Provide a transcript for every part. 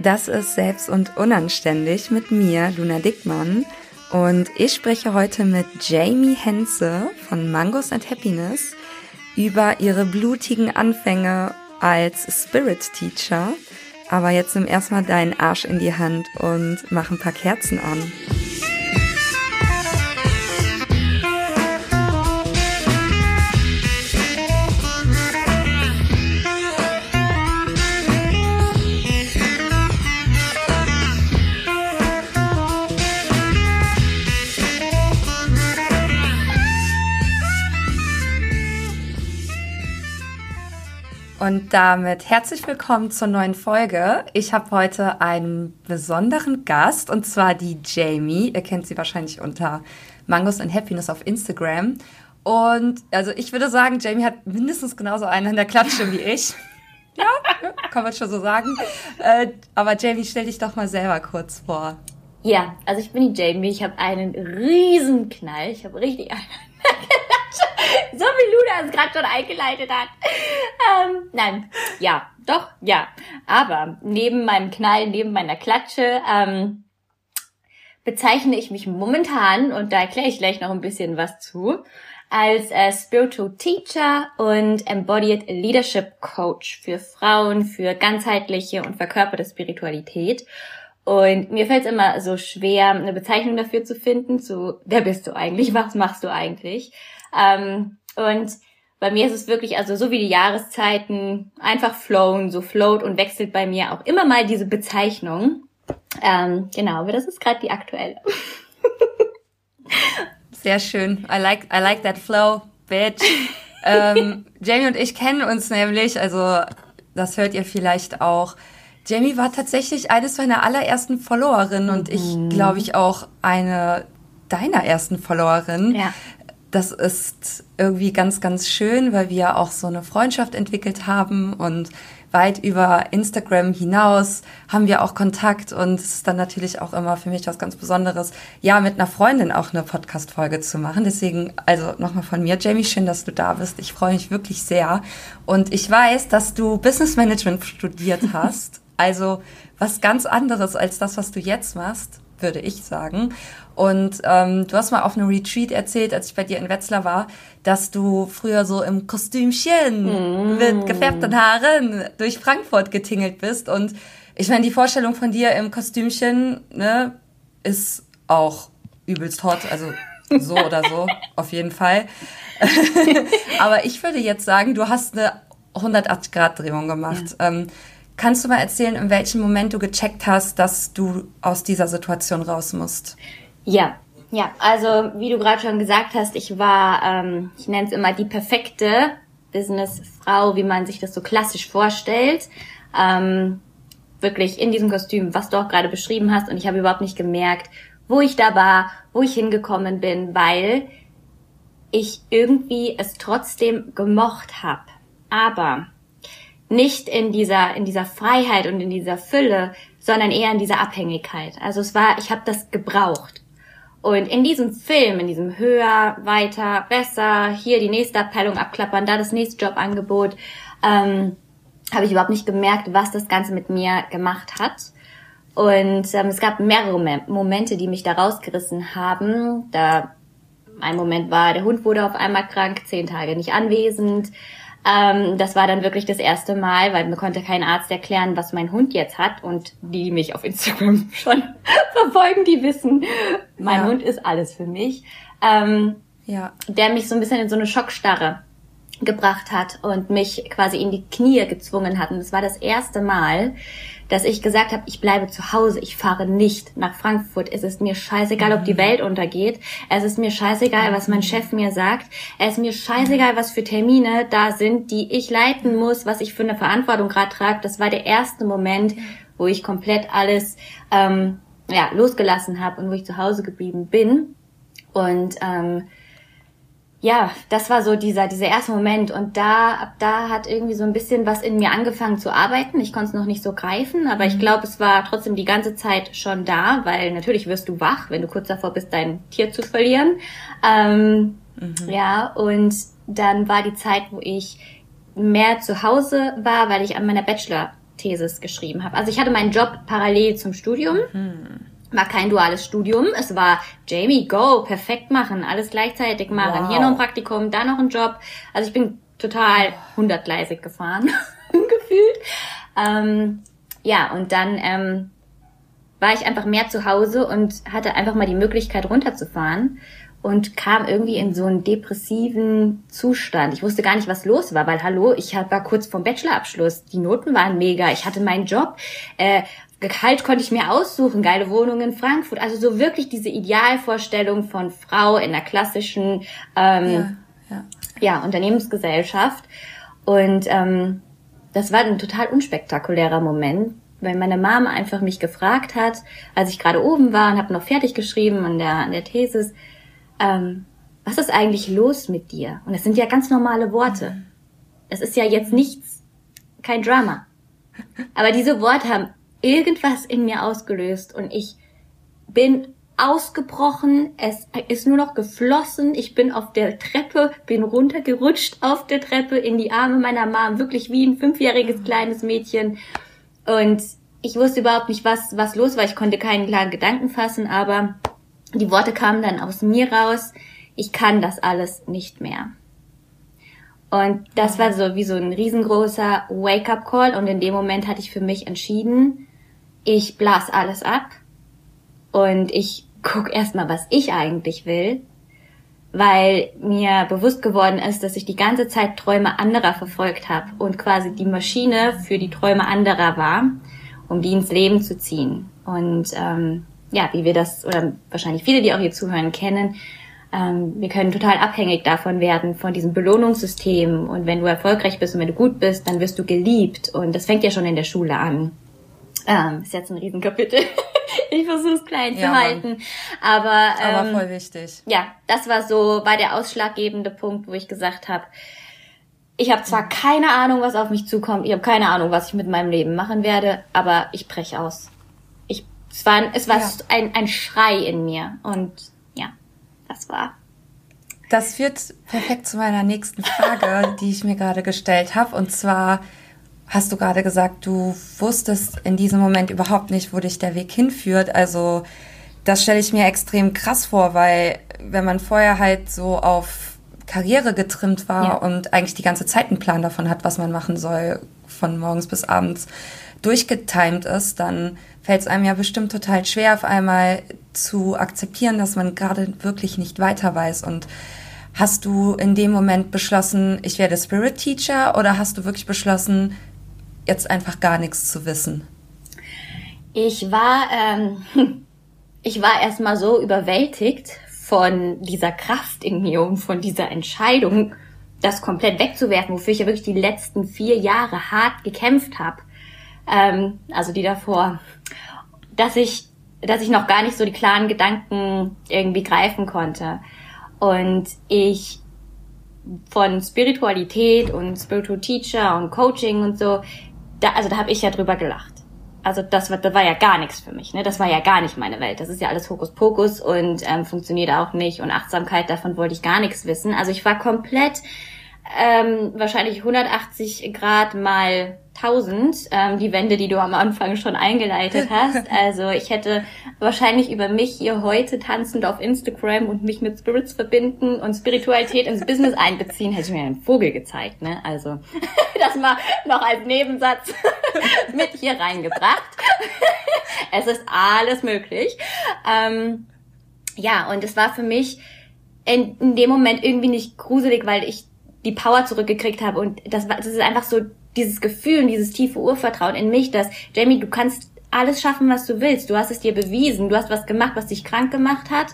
Das ist Selbst und Unanständig mit mir, Luna Dickmann. Und ich spreche heute mit Jamie Henze von Mangos and Happiness über ihre blutigen Anfänge als Spirit Teacher. Aber jetzt nimm erstmal deinen Arsch in die Hand und mach ein paar Kerzen an. Und damit herzlich willkommen zur neuen Folge. Ich habe heute einen besonderen Gast und zwar die Jamie. Ihr kennt sie wahrscheinlich unter Mangos and Happiness auf Instagram. Und also ich würde sagen, Jamie hat mindestens genauso einen in der Klatsche wie ich. Ja, kann man schon so sagen. Äh, aber Jamie, stell dich doch mal selber kurz vor. Ja, also ich bin die Jamie. Ich habe einen riesen Knall. Ich habe richtig einen so wie Luna es gerade schon eingeleitet hat. Ähm, nein, ja, doch, ja. Aber neben meinem Knall, neben meiner Klatsche, ähm, bezeichne ich mich momentan, und da erkläre ich gleich noch ein bisschen was zu, als äh, Spiritual Teacher und Embodied Leadership Coach für Frauen, für ganzheitliche und verkörperte Spiritualität. Und mir fällt es immer so schwer, eine Bezeichnung dafür zu finden, zu wer bist du eigentlich, was machst du eigentlich? Ähm, und bei mir ist es wirklich, also so wie die Jahreszeiten, einfach flown, so float und wechselt bei mir auch immer mal diese Bezeichnung. Ähm, genau, aber das ist gerade die aktuelle. Sehr schön. I like, I like that flow, bitch. ähm, Jamie und ich kennen uns nämlich, also das hört ihr vielleicht auch. Jamie war tatsächlich eines meiner allerersten Followerinnen und ich mhm. glaube ich auch eine deiner ersten Followerinnen. Ja das ist irgendwie ganz, ganz schön, weil wir auch so eine Freundschaft entwickelt haben und weit über Instagram hinaus haben wir auch Kontakt und es ist dann natürlich auch immer für mich was ganz Besonderes, ja, mit einer Freundin auch eine Podcast-Folge zu machen. Deswegen, also nochmal von mir, Jamie, schön, dass du da bist. Ich freue mich wirklich sehr. Und ich weiß, dass du Business Management studiert hast. Also was ganz anderes als das, was du jetzt machst würde ich sagen. Und ähm, du hast mal auf einem Retreat erzählt, als ich bei dir in Wetzlar war, dass du früher so im Kostümchen mm. mit gefärbten Haaren durch Frankfurt getingelt bist. Und ich meine, die Vorstellung von dir im Kostümchen ne, ist auch übelst hot. Also so oder so, auf jeden Fall. Aber ich würde jetzt sagen, du hast eine 180-Grad-Drehung gemacht. Ja. Ähm, Kannst du mal erzählen, in welchem Moment du gecheckt hast, dass du aus dieser Situation raus musst? Ja, ja, also wie du gerade schon gesagt hast, ich war, ähm, ich nenne es immer die perfekte Businessfrau, wie man sich das so klassisch vorstellt. Ähm, wirklich in diesem Kostüm, was du auch gerade beschrieben hast. Und ich habe überhaupt nicht gemerkt, wo ich da war, wo ich hingekommen bin, weil ich irgendwie es trotzdem gemocht habe. Aber nicht in dieser in dieser Freiheit und in dieser Fülle, sondern eher in dieser Abhängigkeit. Also es war, ich habe das gebraucht. Und in diesem Film, in diesem höher, weiter, besser, hier die nächste Abteilung abklappern, da das nächste Jobangebot, ähm, habe ich überhaupt nicht gemerkt, was das Ganze mit mir gemacht hat. Und ähm, es gab mehrere Momente, die mich da rausgerissen haben. Da ein Moment war, der Hund wurde auf einmal krank, zehn Tage nicht anwesend. Ähm, das war dann wirklich das erste Mal, weil mir konnte kein Arzt erklären, was mein Hund jetzt hat. Und die, die mich auf Instagram schon verfolgen, die wissen, mein ja. Hund ist alles für mich. Ähm, ja. Der mich so ein bisschen in so eine Schockstarre gebracht hat und mich quasi in die Knie gezwungen hat. Und das war das erste Mal, dass ich gesagt habe, ich bleibe zu Hause, ich fahre nicht nach Frankfurt. Es ist mir scheißegal, ob die mhm. Welt untergeht. Es ist mir scheißegal, was mein Chef mir sagt. Es ist mir scheißegal, was für Termine da sind, die ich leiten muss, was ich für eine Verantwortung gerade trage. Das war der erste Moment, wo ich komplett alles ähm, ja, losgelassen habe und wo ich zu Hause geblieben bin. Und ähm, ja, das war so dieser, dieser erste Moment und da, ab da hat irgendwie so ein bisschen was in mir angefangen zu arbeiten. Ich konnte es noch nicht so greifen, aber ich mhm. glaube, es war trotzdem die ganze Zeit schon da, weil natürlich wirst du wach, wenn du kurz davor bist, dein Tier zu verlieren. Ähm, mhm. Ja, und dann war die Zeit, wo ich mehr zu Hause war, weil ich an meiner Bachelor Thesis geschrieben habe. Also ich hatte meinen Job parallel zum Studium. Mhm. War kein duales Studium. Es war Jamie, go, perfekt machen, alles gleichzeitig machen. Wow. Hier noch ein Praktikum, da noch ein Job. Also ich bin total hundertgleisig gefahren, gefühlt. Ähm, ja, und dann ähm, war ich einfach mehr zu Hause und hatte einfach mal die Möglichkeit runterzufahren und kam irgendwie in so einen depressiven Zustand. Ich wusste gar nicht, was los war, weil hallo, ich war kurz vorm Bachelorabschluss, die Noten waren mega, ich hatte meinen Job, äh, Gehalt konnte ich mir aussuchen, geile Wohnung in Frankfurt. Also so wirklich diese Idealvorstellung von Frau in der klassischen ähm, ja, ja. ja, Unternehmensgesellschaft. Und ähm, das war ein total unspektakulärer Moment, weil meine Mama einfach mich gefragt hat, als ich gerade oben war und habe noch fertig geschrieben an der, an der Thesis, ähm, was ist eigentlich los mit dir? Und das sind ja ganz normale Worte. Das ist ja jetzt nichts, kein Drama. Aber diese Worte haben irgendwas in mir ausgelöst und ich bin ausgebrochen, es ist nur noch geflossen, ich bin auf der Treppe, bin runtergerutscht auf der Treppe in die Arme meiner Mom, wirklich wie ein fünfjähriges kleines Mädchen. Und ich wusste überhaupt nicht, was, was los war, ich konnte keinen klaren Gedanken fassen, aber die Worte kamen dann aus mir raus, ich kann das alles nicht mehr. Und das war so wie so ein riesengroßer Wake-up-Call und in dem Moment hatte ich für mich entschieden, ich blas alles ab und ich guck erstmal, was ich eigentlich will, weil mir bewusst geworden ist, dass ich die ganze Zeit Träume anderer verfolgt habe und quasi die Maschine für die Träume anderer war, um die ins Leben zu ziehen. Und ähm, ja, wie wir das, oder wahrscheinlich viele, die auch hier zuhören, kennen, ähm, wir können total abhängig davon werden, von diesem Belohnungssystem. Und wenn du erfolgreich bist und wenn du gut bist, dann wirst du geliebt. Und das fängt ja schon in der Schule an. Ähm, ist jetzt ein Riesenkapitel. ich versuche es klein ja, zu halten. Aber, ähm, aber voll wichtig. Ja, das war so, war der ausschlaggebende Punkt, wo ich gesagt habe, ich habe zwar keine Ahnung, was auf mich zukommt, ich habe keine Ahnung, was ich mit meinem Leben machen werde, aber ich breche aus. Ich, es war, es war ja. ein, ein Schrei in mir und ja, das war. Das führt perfekt zu meiner nächsten Frage, die ich mir gerade gestellt habe. Und zwar, hast du gerade gesagt, du wusstest in diesem Moment überhaupt nicht, wo dich der Weg hinführt. Also das stelle ich mir extrem krass vor, weil wenn man vorher halt so auf Karriere getrimmt war ja. und eigentlich die ganze Zeit einen Plan davon hat, was man machen soll, von morgens bis abends durchgetimed ist, dann fällt es einem ja bestimmt total schwer, auf einmal zu akzeptieren, dass man gerade wirklich nicht weiter weiß. Und hast du in dem Moment beschlossen, ich werde Spirit Teacher oder hast du wirklich beschlossen, jetzt einfach gar nichts zu wissen? Ich war, ähm, ich war erstmal so überwältigt von dieser Kraft in mir und von dieser Entscheidung, das komplett wegzuwerfen, wofür ich ja wirklich die letzten vier Jahre hart gekämpft habe, ähm, also die davor, dass ich, dass ich noch gar nicht so die klaren Gedanken irgendwie greifen konnte. Und ich von Spiritualität und Spiritual Teacher und Coaching und so da, also da habe ich ja drüber gelacht. Also das war, das war ja gar nichts für mich, ne? Das war ja gar nicht meine Welt. Das ist ja alles Hokuspokus und ähm, funktioniert auch nicht. Und Achtsamkeit, davon wollte ich gar nichts wissen. Also ich war komplett ähm, wahrscheinlich 180 Grad mal 1000, ähm, die Wände, die du am Anfang schon eingeleitet hast. Also ich hätte wahrscheinlich über mich hier heute tanzend auf Instagram und mich mit Spirits verbinden und Spiritualität ins Business einbeziehen, hätte ich mir einen Vogel gezeigt. Ne? Also das mal noch als Nebensatz mit hier reingebracht. es ist alles möglich. Ähm, ja, und es war für mich in, in dem Moment irgendwie nicht gruselig, weil ich die Power zurückgekriegt habe und das war, das ist einfach so dieses Gefühl und dieses tiefe Urvertrauen in mich, dass Jamie, du kannst alles schaffen, was du willst. Du hast es dir bewiesen. Du hast was gemacht, was dich krank gemacht hat.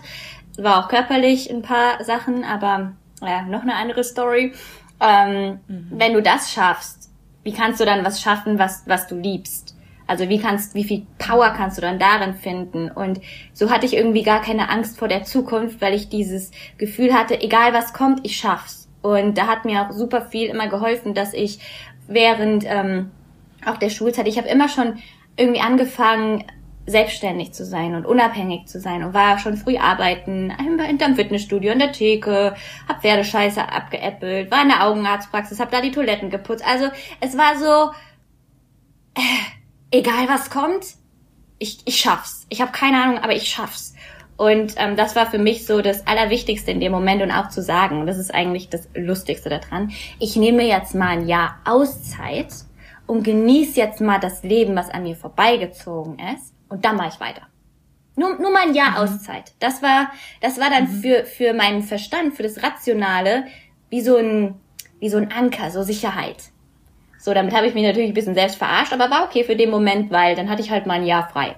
War auch körperlich ein paar Sachen, aber ja, noch eine andere Story. Ähm, mhm. Wenn du das schaffst, wie kannst du dann was schaffen, was, was du liebst? Also wie kannst, wie viel Power kannst du dann darin finden? Und so hatte ich irgendwie gar keine Angst vor der Zukunft, weil ich dieses Gefühl hatte, egal was kommt, ich schaff's. Und da hat mir auch super viel immer geholfen, dass ich während ähm, auch der Schulzeit, ich habe immer schon irgendwie angefangen, selbstständig zu sein und unabhängig zu sein und war schon früh arbeiten, in einem Fitnessstudio, in der Theke, hab Pferdescheiße abgeäppelt, war in der Augenarztpraxis, hab da die Toiletten geputzt. Also es war so, äh, egal was kommt, ich, ich schaff's. Ich habe keine Ahnung, aber ich schaff's. Und ähm, das war für mich so das Allerwichtigste in dem Moment und auch zu sagen, und das ist eigentlich das Lustigste daran, ich nehme jetzt mal ein Jahr Auszeit und genieße jetzt mal das Leben, was an mir vorbeigezogen ist, und dann mache ich weiter. Nur, nur mal ein Jahr mhm. Auszeit. Das war, das war dann mhm. für, für meinen Verstand, für das Rationale, wie so ein, wie so ein Anker, so Sicherheit. So, damit habe ich mich natürlich ein bisschen selbst verarscht, aber war okay für den Moment, weil dann hatte ich halt mal ein Jahr frei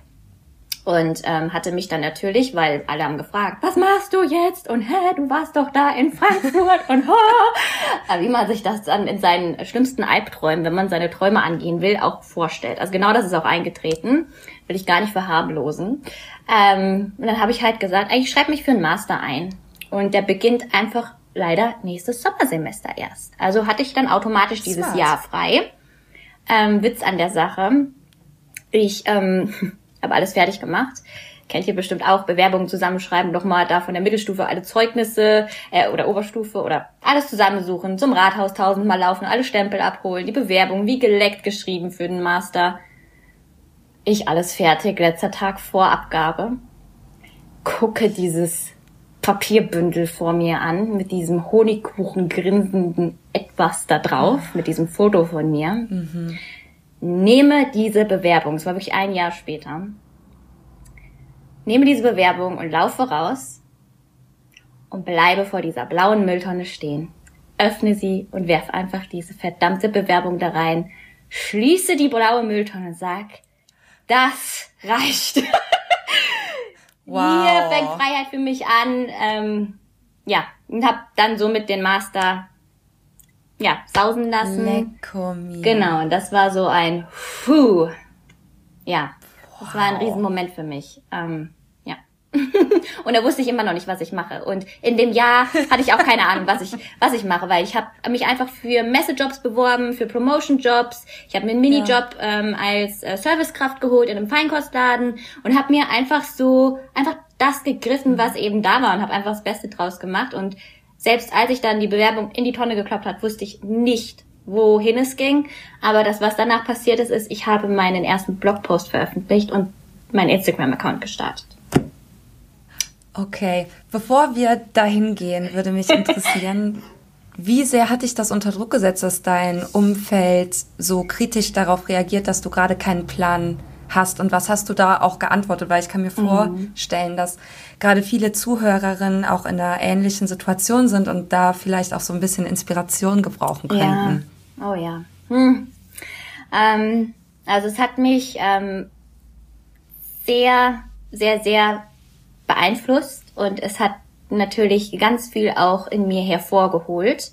und ähm, hatte mich dann natürlich, weil alle haben gefragt, was machst du jetzt? Und hä, du warst doch da in Frankfurt und ho. wie man sich das dann in seinen schlimmsten Albträumen, wenn man seine Träume angehen will, auch vorstellt. Also genau das ist auch eingetreten, will ich gar nicht verharmlosen. Ähm, und dann habe ich halt gesagt, eigentlich schreib mich für einen Master ein. Und der beginnt einfach leider nächstes Sommersemester erst. Also hatte ich dann automatisch dieses Smart. Jahr frei. Ähm, Witz an der Sache. Ich ähm, habe alles fertig gemacht. Kennt ihr bestimmt auch, Bewerbungen zusammenschreiben, nochmal da von der Mittelstufe alle Zeugnisse äh, oder Oberstufe oder alles zusammensuchen, zum Rathaus tausendmal laufen, alle Stempel abholen, die Bewerbung wie geleckt geschrieben für den Master. Ich alles fertig, letzter Tag vor Abgabe. Gucke dieses Papierbündel vor mir an mit diesem Honigkuchen grinsenden etwas da drauf, mit diesem Foto von mir. Mhm nehme diese Bewerbung, es war wirklich ein Jahr später, nehme diese Bewerbung und laufe raus und bleibe vor dieser blauen Mülltonne stehen. Öffne sie und werf einfach diese verdammte Bewerbung da rein. Schließe die blaue Mülltonne und sag, das reicht. Wow. Hier fängt Freiheit für mich an. Ähm, ja, und hab dann somit den Master ja, sausen lassen. Lecko mir. Genau, und das war so ein Puh. Ja, das war ein Riesenmoment für mich. Ähm, ja. und da wusste ich immer noch nicht, was ich mache. Und in dem Jahr hatte ich auch keine Ahnung, was ich, was ich mache, weil ich habe mich einfach für Messejobs beworben, für Promotion-Jobs. Ich habe mir einen Minijob ja. ähm, als äh, Servicekraft geholt in einem Feinkostladen und habe mir einfach so, einfach das gegriffen, was eben da war und habe einfach das Beste draus gemacht. Und selbst als ich dann die Bewerbung in die Tonne gekloppt hat, wusste ich nicht, wohin es ging. Aber das, was danach passiert ist, ist, ich habe meinen ersten Blogpost veröffentlicht und meinen Instagram-Account gestartet. Okay, bevor wir dahin gehen, würde mich interessieren, wie sehr hat dich das unter Druck gesetzt, dass dein Umfeld so kritisch darauf reagiert, dass du gerade keinen Plan hast und was hast du da auch geantwortet? Weil ich kann mir mhm. vorstellen, mhm. dass gerade viele Zuhörerinnen auch in einer ähnlichen Situation sind und da vielleicht auch so ein bisschen Inspiration gebrauchen könnten. Ja. Oh ja. Hm. Ähm, also es hat mich ähm, sehr, sehr, sehr beeinflusst und es hat natürlich ganz viel auch in mir hervorgeholt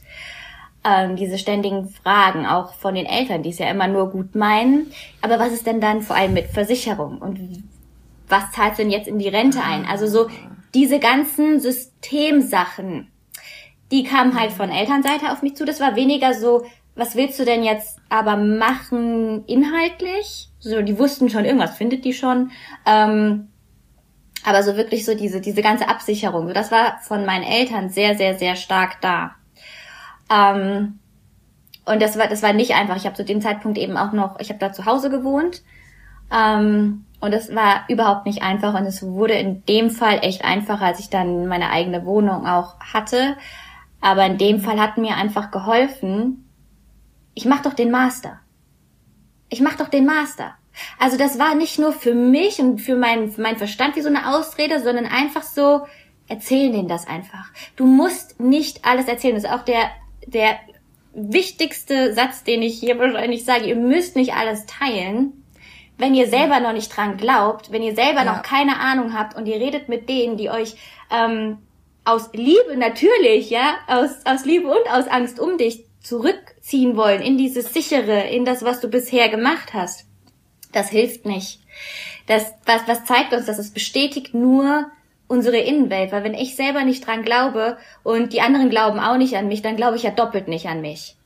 ähm, diese ständigen Fragen auch von den Eltern, die es ja immer nur gut meinen. Aber was ist denn dann vor allem mit Versicherung und was zahlt denn jetzt in die Rente ein? Also so diese ganzen Systemsachen, die kamen halt von Elternseite auf mich zu. Das war weniger so, was willst du denn jetzt aber machen inhaltlich? So, die wussten schon, irgendwas findet die schon. Ähm, aber so wirklich so diese, diese ganze Absicherung, so das war von meinen Eltern sehr, sehr, sehr stark da. Ähm, und das war, das war nicht einfach. Ich habe zu dem Zeitpunkt eben auch noch, ich habe da zu Hause gewohnt. Ähm, und es war überhaupt nicht einfach. Und es wurde in dem Fall echt einfacher, als ich dann meine eigene Wohnung auch hatte. Aber in dem Fall hat mir einfach geholfen, ich mach doch den Master. Ich mach doch den Master. Also das war nicht nur für mich und für meinen für meinen Verstand wie so eine Ausrede, sondern einfach so, erzähl denen das einfach. Du musst nicht alles erzählen. Das ist auch der der wichtigste Satz, den ich hier wahrscheinlich sage, ihr müsst nicht alles teilen. Wenn ihr selber noch nicht dran glaubt, wenn ihr selber ja. noch keine Ahnung habt und ihr redet mit denen, die euch ähm, aus Liebe natürlich, ja, aus, aus Liebe und aus Angst um dich zurückziehen wollen in dieses sichere, in das, was du bisher gemacht hast. Das hilft nicht. Das, was, was zeigt uns, dass es bestätigt nur unsere Innenwelt, weil wenn ich selber nicht dran glaube und die anderen glauben auch nicht an mich, dann glaube ich ja doppelt nicht an mich.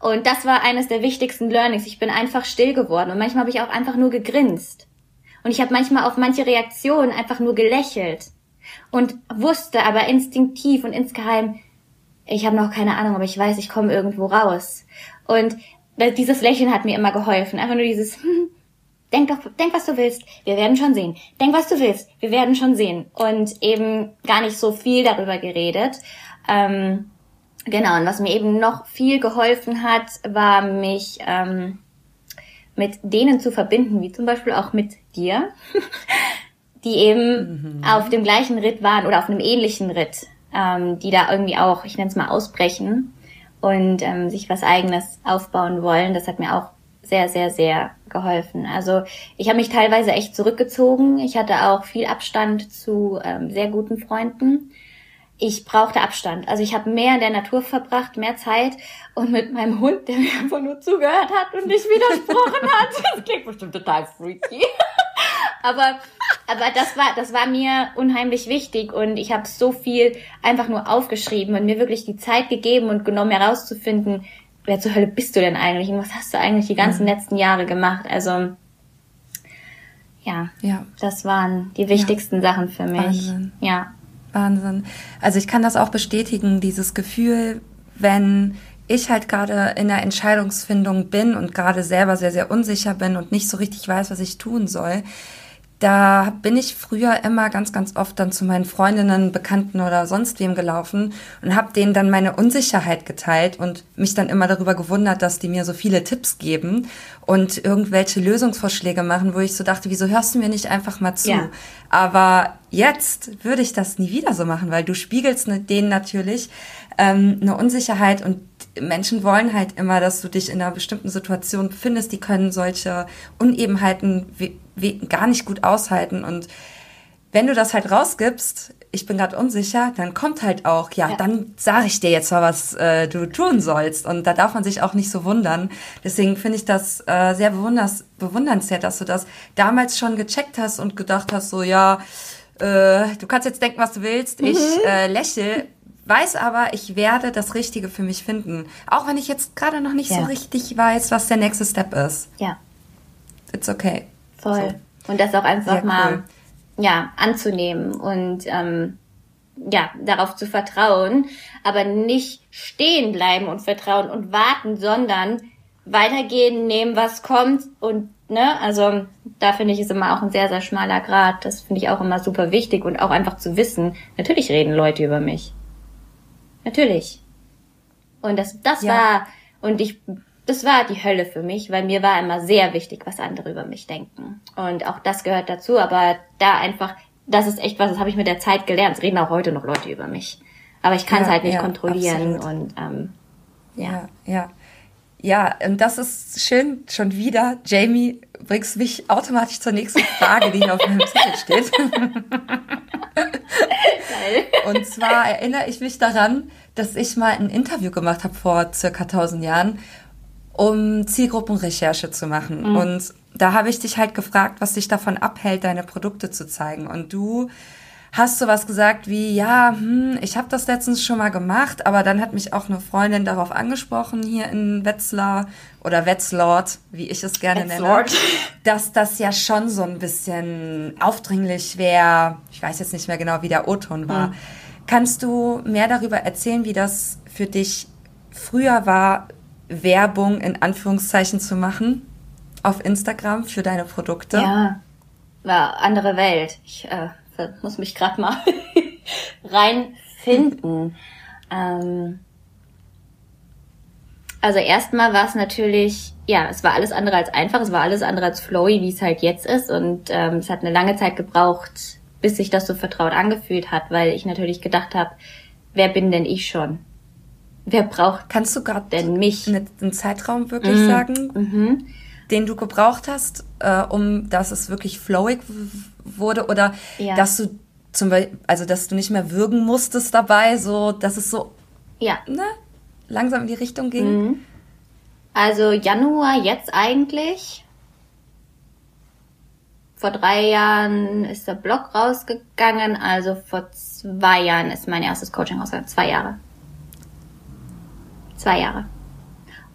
Und das war eines der wichtigsten Learnings. Ich bin einfach still geworden und manchmal habe ich auch einfach nur gegrinst. Und ich habe manchmal auf manche Reaktionen einfach nur gelächelt und wusste aber instinktiv und insgeheim, ich habe noch keine Ahnung, aber ich weiß, ich komme irgendwo raus. Und dieses Lächeln hat mir immer geholfen. Einfach nur dieses, hm, denk doch, denk was du willst, wir werden schon sehen. Denk was du willst, wir werden schon sehen. Und eben gar nicht so viel darüber geredet. Ähm, genau, und was mir eben noch viel geholfen hat, war mich ähm, mit denen zu verbinden, wie zum Beispiel auch mit dir, die eben mhm. auf dem gleichen Ritt waren oder auf einem ähnlichen Ritt, ähm, die da irgendwie auch, ich nenne es mal, ausbrechen und ähm, sich was eigenes aufbauen wollen. Das hat mir auch sehr, sehr, sehr geholfen. Also ich habe mich teilweise echt zurückgezogen. Ich hatte auch viel Abstand zu ähm, sehr guten Freunden. Ich brauchte Abstand. Also ich habe mehr in der Natur verbracht, mehr Zeit und mit meinem Hund, der mir einfach nur zugehört hat und nicht widersprochen hat. Das klingt bestimmt total freaky. aber aber das war das war mir unheimlich wichtig und ich habe so viel einfach nur aufgeschrieben und mir wirklich die Zeit gegeben und genommen herauszufinden, wer zur Hölle bist du denn eigentlich und was hast du eigentlich die ganzen mhm. letzten Jahre gemacht? Also ja, ja, das waren die wichtigsten ja. Sachen für mich. Wahnsinn. Ja. Wahnsinn. Also ich kann das auch bestätigen, dieses Gefühl, wenn ich halt gerade in der Entscheidungsfindung bin und gerade selber sehr, sehr unsicher bin und nicht so richtig weiß, was ich tun soll, da bin ich früher immer ganz, ganz oft dann zu meinen Freundinnen, Bekannten oder sonst wem gelaufen und habe denen dann meine Unsicherheit geteilt und mich dann immer darüber gewundert, dass die mir so viele Tipps geben und irgendwelche Lösungsvorschläge machen, wo ich so dachte, wieso hörst du mir nicht einfach mal zu? Ja. Aber jetzt würde ich das nie wieder so machen, weil du spiegelst denen natürlich ähm, eine Unsicherheit und Menschen wollen halt immer, dass du dich in einer bestimmten Situation befindest. Die können solche Unebenheiten gar nicht gut aushalten. Und wenn du das halt rausgibst, ich bin gerade unsicher, dann kommt halt auch, ja, ja. dann sage ich dir jetzt mal, was äh, du tun sollst. Und da darf man sich auch nicht so wundern. Deswegen finde ich das äh, sehr bewunders bewundernswert, dass du das damals schon gecheckt hast und gedacht hast, so ja, äh, du kannst jetzt denken, was du willst. Mhm. Ich äh, lächle weiß aber, ich werde das Richtige für mich finden. Auch wenn ich jetzt gerade noch nicht ja. so richtig weiß, was der nächste Step ist. Ja. It's okay. Voll. So. Und das auch einfach Sehr mal cool. ja, anzunehmen und ähm, ja, darauf zu vertrauen, aber nicht stehen bleiben und vertrauen und warten, sondern weitergehen, nehmen, was kommt und ne, also da finde ich es immer auch ein sehr, sehr schmaler Grad. Das finde ich auch immer super wichtig und auch einfach zu wissen, natürlich reden Leute über mich. Natürlich. Und das, das ja. war, und ich, das war die Hölle für mich, weil mir war immer sehr wichtig, was andere über mich denken. Und auch das gehört dazu, aber da einfach, das ist echt was, das habe ich mit der Zeit gelernt. Es reden auch heute noch Leute über mich. Aber ich kann es halt nicht ja, kontrollieren absolut. und ähm, ja. ja, ja. Ja, und das ist schön schon wieder. Jamie, bringst mich automatisch zur nächsten Frage, die hier auf meinem Zettel steht. Und zwar erinnere ich mich daran, dass ich mal ein Interview gemacht habe vor circa 1000 Jahren, um Zielgruppenrecherche zu machen. Mhm. Und da habe ich dich halt gefragt, was dich davon abhält, deine Produkte zu zeigen. Und du hast du was gesagt wie, ja, hm, ich habe das letztens schon mal gemacht, aber dann hat mich auch eine Freundin darauf angesprochen hier in Wetzlar oder Wetzlord, wie ich es gerne Wetzlord. nenne, dass das ja schon so ein bisschen aufdringlich wäre. Ich weiß jetzt nicht mehr genau, wie der O-Ton war. Hm. Kannst du mehr darüber erzählen, wie das für dich früher war, Werbung in Anführungszeichen zu machen auf Instagram für deine Produkte? Ja, war andere Welt. Ich äh, muss mich gerade mal reinfinden. ähm, also erstmal war es natürlich, ja, es war alles andere als einfach, es war alles andere als flowy, wie es halt jetzt ist. Und ähm, es hat eine lange Zeit gebraucht, bis sich das so vertraut angefühlt hat, weil ich natürlich gedacht habe, wer bin denn ich schon? Wer braucht Kannst du gerade denn mich? Einen Zeitraum wirklich mhm. sagen, mhm. den du gebraucht hast, äh, um dass es wirklich flowig wurde oder ja. dass du zum Beispiel, also dass du nicht mehr würgen musstest dabei, so dass es so ja. ne, langsam in die Richtung ging? Mhm. Also Januar jetzt eigentlich. Vor drei Jahren ist der Blog rausgegangen, also vor zwei Jahren ist mein erstes Coaching rausgegangen. Zwei Jahre. Zwei Jahre.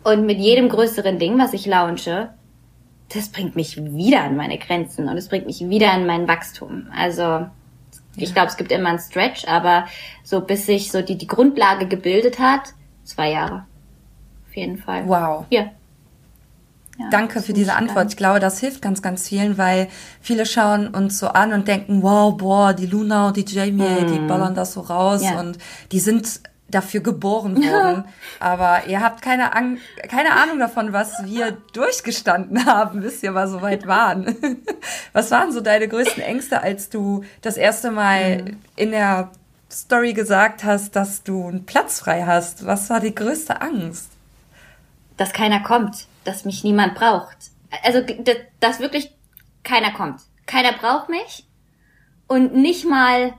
Und mit jedem größeren Ding, was ich launche, das bringt mich wieder an meine Grenzen und es bringt mich wieder in mein Wachstum. Also ich glaube, es gibt immer einen Stretch, aber so bis sich so die, die Grundlage gebildet hat, zwei Jahre. Auf jeden Fall. Wow. Ja. Ja, Danke für diese Antwort. Ich glaube, das hilft ganz, ganz vielen, weil viele schauen uns so an und denken, wow, boah, die Luna und die Jamie, mm. die ballern das so raus ja. und die sind dafür geboren worden. Aber ihr habt keine, An keine Ahnung davon, was wir durchgestanden haben, bis wir mal so weit waren. was waren so deine größten Ängste, als du das erste Mal mhm. in der Story gesagt hast, dass du einen Platz frei hast? Was war die größte Angst? Dass keiner kommt dass mich niemand braucht. Also, dass wirklich keiner kommt. Keiner braucht mich und nicht mal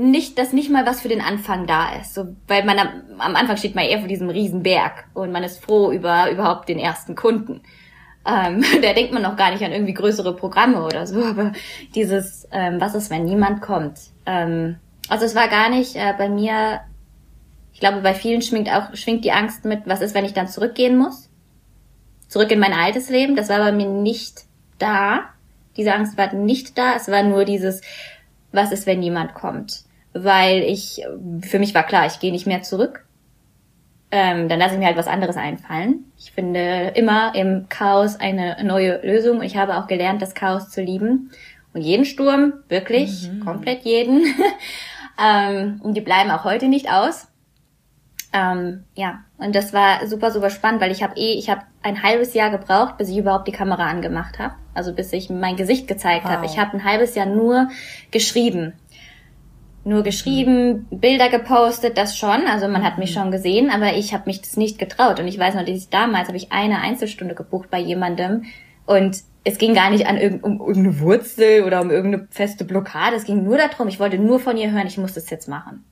nicht, dass nicht mal was für den Anfang da ist. So, weil man am, am Anfang steht man eher vor diesem Riesenberg und man ist froh über überhaupt den ersten Kunden. Ähm, da denkt man noch gar nicht an irgendwie größere Programme oder so, aber dieses, ähm, was ist, wenn niemand kommt? Ähm, also es war gar nicht äh, bei mir, ich glaube, bei vielen schwingt auch, schwingt die Angst mit, was ist, wenn ich dann zurückgehen muss? zurück in mein altes Leben. Das war bei mir nicht da. Diese Angst war nicht da. Es war nur dieses, was ist, wenn jemand kommt? Weil ich, für mich war klar, ich gehe nicht mehr zurück. Ähm, dann lasse ich mir halt was anderes einfallen. Ich finde immer im Chaos eine neue Lösung und ich habe auch gelernt, das Chaos zu lieben. Und jeden Sturm, wirklich, mhm. komplett jeden. ähm, und die bleiben auch heute nicht aus. Ähm, ja, und das war super, super spannend, weil ich habe eh, ich habe ein halbes Jahr gebraucht, bis ich überhaupt die Kamera angemacht habe. Also bis ich mein Gesicht gezeigt wow. habe. Ich habe ein halbes Jahr nur geschrieben. Nur geschrieben, mhm. Bilder gepostet, das schon. Also man hat mich mhm. schon gesehen, aber ich habe mich das nicht getraut. Und ich weiß noch, dass ich damals habe ich eine Einzelstunde gebucht bei jemandem und es ging gar nicht an irg um irgendeine Wurzel oder um irgendeine feste Blockade. Es ging nur darum, ich wollte nur von ihr hören, ich muss das jetzt machen.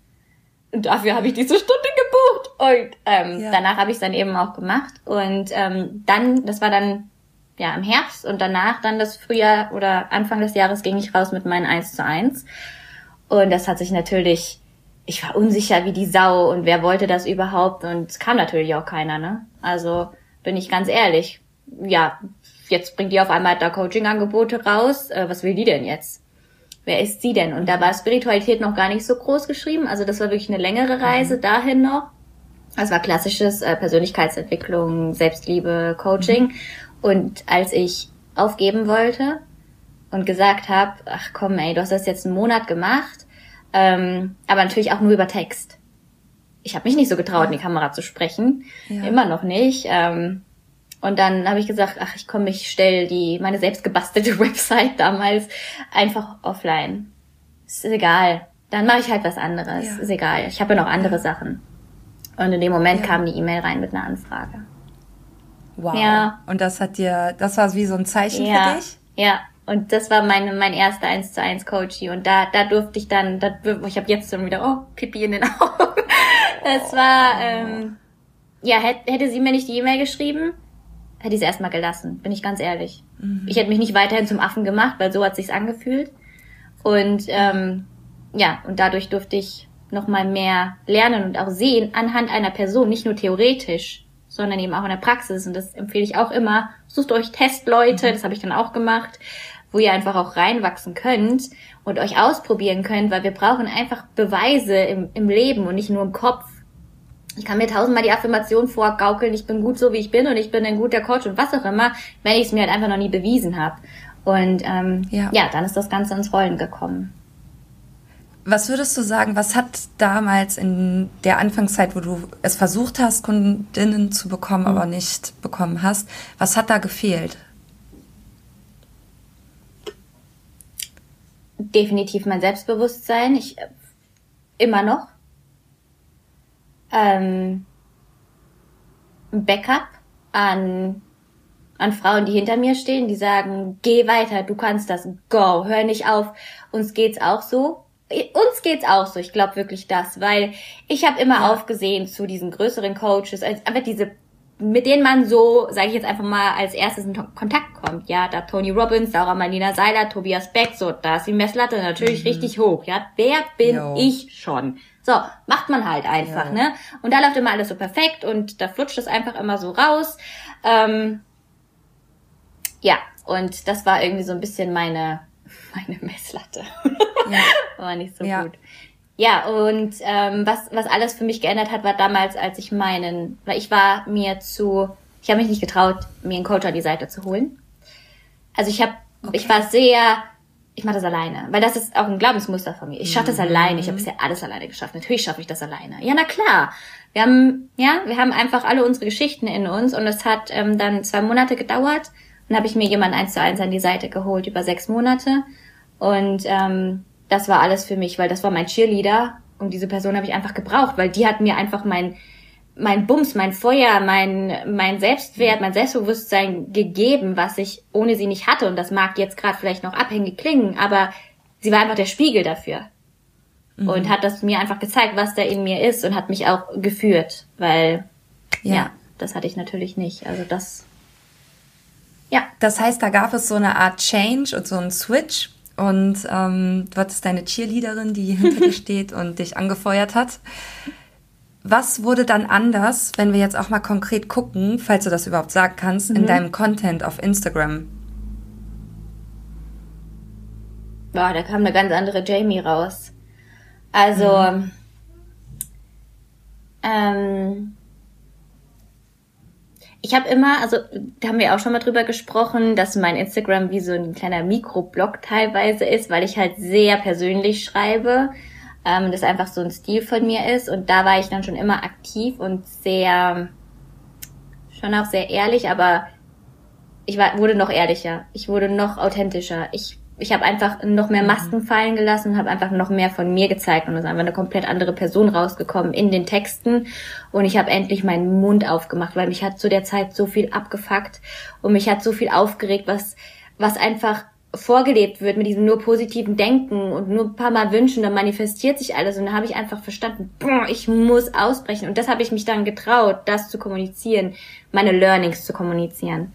Und dafür habe ich diese Stunde gebucht. Und ähm, ja. danach habe ich es dann eben auch gemacht. Und ähm, dann, das war dann ja im Herbst und danach dann das Frühjahr oder Anfang des Jahres ging ich raus mit meinen 1 zu 1. Und das hat sich natürlich, ich war unsicher wie die Sau und wer wollte das überhaupt und es kam natürlich auch keiner, ne? Also bin ich ganz ehrlich. Ja, jetzt bringt die auf einmal da Coaching-Angebote raus. Äh, was will die denn jetzt? wer ist sie denn? Und da war Spiritualität noch gar nicht so groß geschrieben. Also das war wirklich eine längere Reise mhm. dahin noch. Das war klassisches äh, Persönlichkeitsentwicklung, Selbstliebe, Coaching. Mhm. Und als ich aufgeben wollte und gesagt habe, ach komm, ey, du hast das jetzt einen Monat gemacht, ähm, aber natürlich auch nur über Text. Ich habe mich nicht so getraut, in die Kamera zu sprechen, ja. immer noch nicht. Ähm, und dann habe ich gesagt, ach, ich komme, ich stelle die meine selbst gebastelte Website damals einfach offline. Ist egal. Dann mache ich halt was anderes. Ja. Ist egal. Ich habe ja noch andere Sachen. Und in dem Moment ja. kam die E-Mail rein mit einer Anfrage. Wow. Ja. Und das hat dir, das war wie so ein Zeichen ja. für dich? Ja. Und das war meine, mein erster 1 zu 1 Coachie. Und da, da durfte ich dann, da, ich habe jetzt schon wieder, oh, Pipi in den Augen. Das war, oh. ähm, ja, hätte, hätte sie mir nicht die E-Mail geschrieben, hätte ich es erstmal gelassen, bin ich ganz ehrlich. Mhm. Ich hätte mich nicht weiterhin zum Affen gemacht, weil so hat sich's angefühlt. Und ähm, ja, und dadurch durfte ich noch mal mehr lernen und auch sehen anhand einer Person, nicht nur theoretisch, sondern eben auch in der Praxis. Und das empfehle ich auch immer. Sucht euch Testleute, mhm. das habe ich dann auch gemacht, wo ihr einfach auch reinwachsen könnt und euch ausprobieren könnt, weil wir brauchen einfach Beweise im, im Leben und nicht nur im Kopf ich kann mir tausendmal die Affirmation vorgaukeln, ich bin gut so, wie ich bin und ich bin ein guter Coach und was auch immer, wenn ich es mir halt einfach noch nie bewiesen habe. Und ähm, ja. ja, dann ist das Ganze ins Rollen gekommen. Was würdest du sagen, was hat damals in der Anfangszeit, wo du es versucht hast, Kundinnen zu bekommen, mhm. aber nicht bekommen hast, was hat da gefehlt? Definitiv mein Selbstbewusstsein. Ich äh, immer noch ähm, Backup an, an Frauen, die hinter mir stehen, die sagen, geh weiter, du kannst das, go, hör nicht auf, uns geht's auch so. Uns geht's auch so, ich glaube wirklich das, weil ich habe immer ja. aufgesehen zu diesen größeren Coaches, also einfach diese mit denen man so, sage ich jetzt einfach mal, als erstes in Kontakt kommt. Ja, da Tony Robbins, Laura Marlina Seiler, Tobias Beck, so, da ist die Messlatte natürlich mhm. richtig hoch. Ja, wer bin jo. ich schon? So, macht man halt einfach, ja. ne? Und da läuft immer alles so perfekt und da flutscht es einfach immer so raus. Ähm, ja, und das war irgendwie so ein bisschen meine, meine Messlatte. Ja. war nicht so ja. gut. Ja, und ähm, was, was alles für mich geändert hat, war damals, als ich meinen, weil ich war mir zu, ich habe mich nicht getraut, mir einen Coach an die Seite zu holen. Also ich habe, okay. ich war sehr, ich mache das alleine, weil das ist auch ein Glaubensmuster von mir. Ich schaffe das mhm. alleine. Ich habe bisher alles alleine geschafft. Natürlich schaffe ich das alleine. Ja, na klar. Wir haben, ja, wir haben einfach alle unsere Geschichten in uns und es hat ähm, dann zwei Monate gedauert. Dann habe ich mir jemand eins zu eins an die Seite geholt über sechs Monate und ähm, das war alles für mich, weil das war mein Cheerleader und diese Person habe ich einfach gebraucht, weil die hat mir einfach mein mein Bums, mein Feuer, mein mein Selbstwert, mein Selbstbewusstsein gegeben, was ich ohne sie nicht hatte und das mag jetzt gerade vielleicht noch abhängig klingen, aber sie war einfach der Spiegel dafür. Mhm. Und hat das mir einfach gezeigt, was da in mir ist und hat mich auch geführt, weil ja, ja das hatte ich natürlich nicht. Also das ja. Das heißt, da gab es so eine Art Change und so einen Switch und ähm, du hattest deine Cheerleaderin, die hinter dir steht und dich angefeuert hat. Was wurde dann anders, wenn wir jetzt auch mal konkret gucken, falls du das überhaupt sagen kannst, mhm. in deinem Content auf Instagram? Boah, da kam eine ganz andere Jamie raus. Also, mhm. ähm, ich habe immer, also da haben wir auch schon mal drüber gesprochen, dass mein Instagram wie so ein kleiner Mikroblog teilweise ist, weil ich halt sehr persönlich schreibe. Ähm, das einfach so ein Stil von mir ist. Und da war ich dann schon immer aktiv und sehr, schon auch sehr ehrlich, aber ich war, wurde noch ehrlicher. Ich wurde noch authentischer. Ich ich habe einfach noch mehr mhm. Masken fallen gelassen, habe einfach noch mehr von mir gezeigt und es ist einfach eine komplett andere Person rausgekommen in den Texten und ich habe endlich meinen Mund aufgemacht, weil mich hat zu der Zeit so viel abgefuckt und mich hat so viel aufgeregt, was was einfach vorgelebt wird mit diesem nur positiven Denken und nur ein paar Mal wünschen, dann manifestiert sich alles und da habe ich einfach verstanden, boah, ich muss ausbrechen und das habe ich mich dann getraut, das zu kommunizieren, meine Learnings zu kommunizieren.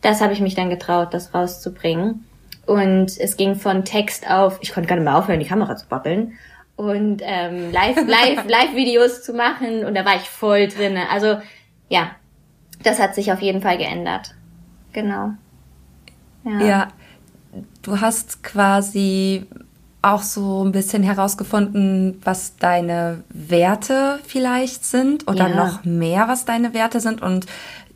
Das habe ich mich dann getraut, das rauszubringen. Und es ging von Text auf, ich konnte gar nicht mehr aufhören, die Kamera zu babbeln. Und ähm, live, live, Live-Videos zu machen. Und da war ich voll drinne. Also ja, das hat sich auf jeden Fall geändert. Genau. Ja. ja, du hast quasi auch so ein bisschen herausgefunden, was deine Werte vielleicht sind oder ja. noch mehr, was deine Werte sind und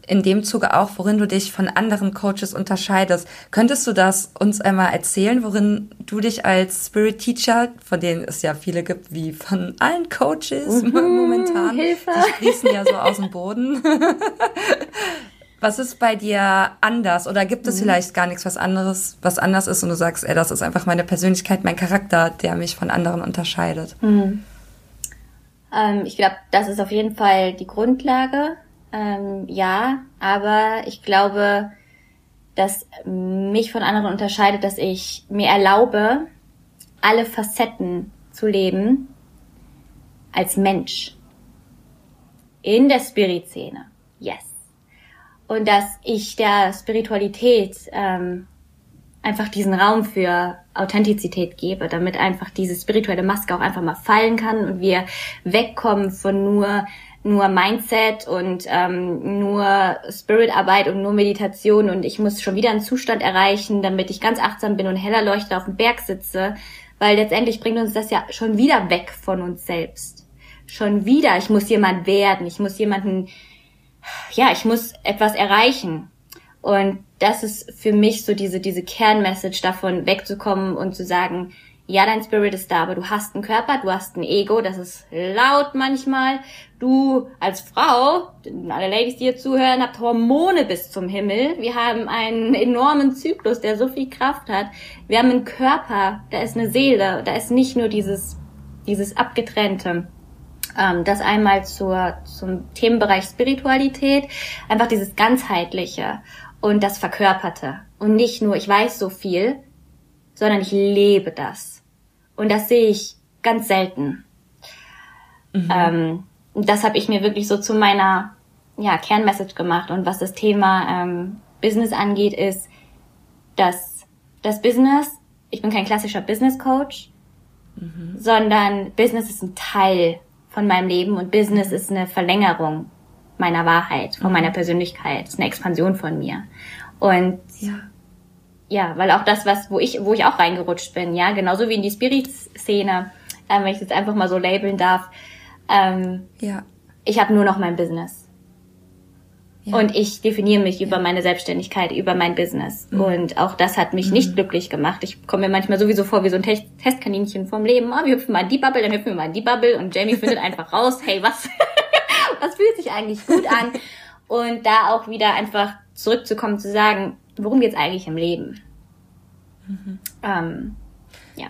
in dem Zuge auch, worin du dich von anderen Coaches unterscheidest. Könntest du das uns einmal erzählen, worin du dich als Spirit Teacher, von denen es ja viele gibt, wie von allen Coaches mhm, momentan, Hilfe. die sprießen ja so aus dem Boden. was ist bei dir anders? Oder gibt es mhm. vielleicht gar nichts, was anderes, was anders ist und du sagst, ey, das ist einfach meine Persönlichkeit, mein Charakter, der mich von anderen unterscheidet? Mhm. Ähm, ich glaube, das ist auf jeden Fall die Grundlage ähm, ja, aber ich glaube, dass mich von anderen unterscheidet, dass ich mir erlaube, alle Facetten zu leben als Mensch. In der Spirit-Szene. Yes. Und dass ich der Spiritualität ähm, einfach diesen Raum für Authentizität gebe, damit einfach diese spirituelle Maske auch einfach mal fallen kann und wir wegkommen von nur nur Mindset und ähm, nur Spiritarbeit und nur Meditation und ich muss schon wieder einen Zustand erreichen, damit ich ganz achtsam bin und heller leuchte auf dem Berg sitze, weil letztendlich bringt uns das ja schon wieder weg von uns selbst. Schon wieder, ich muss jemand werden, ich muss jemanden, ja, ich muss etwas erreichen. Und das ist für mich so diese, diese Kernmessage davon wegzukommen und zu sagen, ja, dein Spirit ist da, aber du hast einen Körper, du hast ein Ego, das ist laut manchmal. Du als Frau, alle Ladies, die hier zuhören, habt Hormone bis zum Himmel. Wir haben einen enormen Zyklus, der so viel Kraft hat. Wir haben einen Körper, da ist eine Seele, da ist nicht nur dieses, dieses Abgetrennte. Ähm, das einmal zur, zum Themenbereich Spiritualität, einfach dieses ganzheitliche und das Verkörperte. Und nicht nur, ich weiß so viel, sondern ich lebe das. Und das sehe ich ganz selten. Mhm. Ähm, das habe ich mir wirklich so zu meiner ja, Kernmessage gemacht. Und was das Thema ähm, Business angeht, ist, dass das Business, ich bin kein klassischer Business Coach, mhm. sondern Business ist ein Teil von meinem Leben und Business ist eine Verlängerung meiner Wahrheit, von mhm. meiner Persönlichkeit, ist eine Expansion von mir. Und ja ja, weil auch das, was, wo ich, wo ich auch reingerutscht bin, ja, genauso wie in die Spirit-Szene, ähm, wenn ich jetzt einfach mal so labeln darf, ähm, ja. ich habe nur noch mein Business. Ja. Und ich definiere mich über meine Selbstständigkeit, über mein Business. Mhm. Und auch das hat mich mhm. nicht glücklich gemacht. Ich komme mir manchmal sowieso vor wie so ein Test Testkaninchen vom Leben. Oh, wir hüpfen mal in die Bubble, dann hüpfen wir mal in die Bubble. Und Jamie findet einfach raus, hey, was, was fühlt sich eigentlich gut an? Und da auch wieder einfach zurückzukommen, zu sagen, worum geht's eigentlich im Leben? Mhm. Ähm, ja.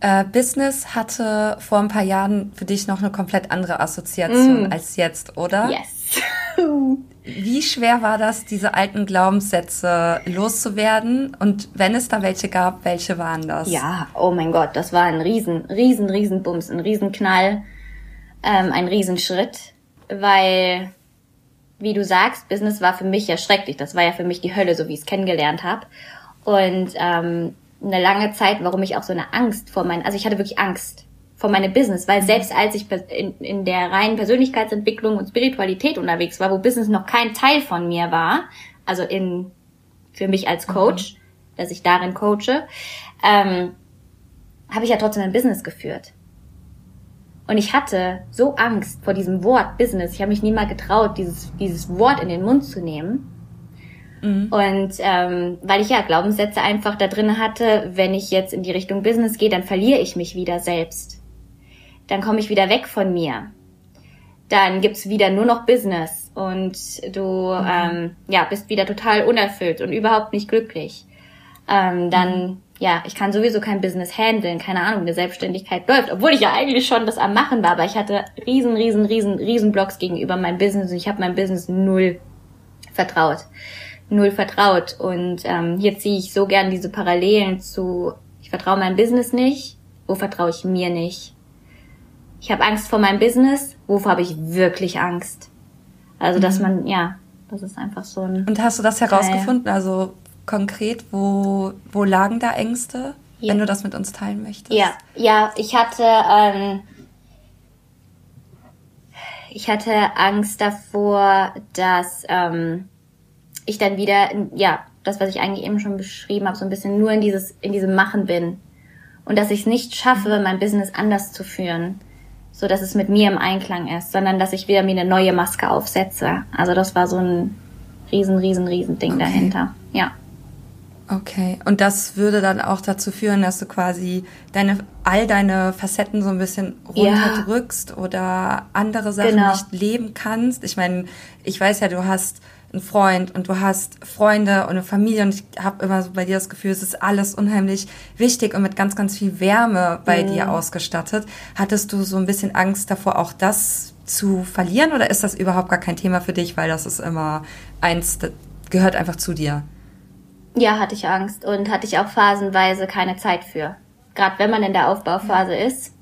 Äh, Business hatte vor ein paar Jahren für dich noch eine komplett andere Assoziation mm. als jetzt, oder? Yes. Wie schwer war das, diese alten Glaubenssätze loszuwerden? Und wenn es da welche gab, welche waren das? Ja, oh mein Gott, das war ein riesen, riesen, riesen Bums, ein Riesenknall, ähm, ein Riesenschritt, weil, wie du sagst, Business war für mich ja schrecklich. Das war ja für mich die Hölle, so wie ich es kennengelernt habe. Und ähm, eine lange Zeit, warum ich auch so eine Angst vor meinen, also ich hatte wirklich Angst von meinem Business, weil selbst als ich in, in der reinen Persönlichkeitsentwicklung und Spiritualität unterwegs war, wo Business noch kein Teil von mir war, also in für mich als Coach, mhm. dass ich darin coache, ähm, habe ich ja trotzdem ein Business geführt. Und ich hatte so Angst vor diesem Wort Business. Ich habe mich nie mal getraut, dieses, dieses Wort in den Mund zu nehmen. Mhm. Und ähm, weil ich ja Glaubenssätze einfach da drin hatte, wenn ich jetzt in die Richtung Business gehe, dann verliere ich mich wieder selbst dann komme ich wieder weg von mir. Dann gibt's wieder nur noch Business und du mhm. ähm, ja, bist wieder total unerfüllt und überhaupt nicht glücklich. Ähm, dann, mhm. Ja, ich kann sowieso kein Business handeln, keine Ahnung, eine Selbstständigkeit läuft, obwohl ich ja eigentlich schon das am Machen war, aber ich hatte riesen, riesen, riesen, riesen Blocks gegenüber meinem Business und ich habe meinem Business null vertraut. Null vertraut. Und ähm, hier ziehe ich so gern diese Parallelen zu, ich vertraue meinem Business nicht, wo vertraue ich mir nicht? ich habe Angst vor meinem Business, wovor habe ich wirklich Angst? Also, dass mhm. man, ja, das ist einfach so ein. Und hast du das herausgefunden? Also konkret, wo, wo lagen da Ängste, ja. wenn du das mit uns teilen möchtest? Ja, ja, ich hatte, ähm, ich hatte Angst davor, dass ähm, ich dann wieder, ja, das, was ich eigentlich eben schon beschrieben habe, so ein bisschen nur in dieses, in diesem Machen bin. Und dass ich es nicht schaffe, mhm. mein Business anders zu führen so dass es mit mir im Einklang ist, sondern dass ich wieder mir eine neue Maske aufsetze. Also das war so ein riesen, riesen, riesen Ding okay. dahinter. Ja. Okay, und das würde dann auch dazu führen, dass du quasi deine all deine Facetten so ein bisschen runterdrückst ja. oder andere Sachen genau. nicht leben kannst. Ich meine, ich weiß ja, du hast einen Freund und du hast Freunde und eine Familie und ich habe immer so bei dir das Gefühl, es ist alles unheimlich wichtig und mit ganz, ganz viel Wärme bei mhm. dir ausgestattet. Hattest du so ein bisschen Angst davor, auch das zu verlieren oder ist das überhaupt gar kein Thema für dich, weil das ist immer eins, das gehört einfach zu dir? Ja, hatte ich Angst und hatte ich auch phasenweise keine Zeit für. Gerade wenn man in der Aufbauphase ist.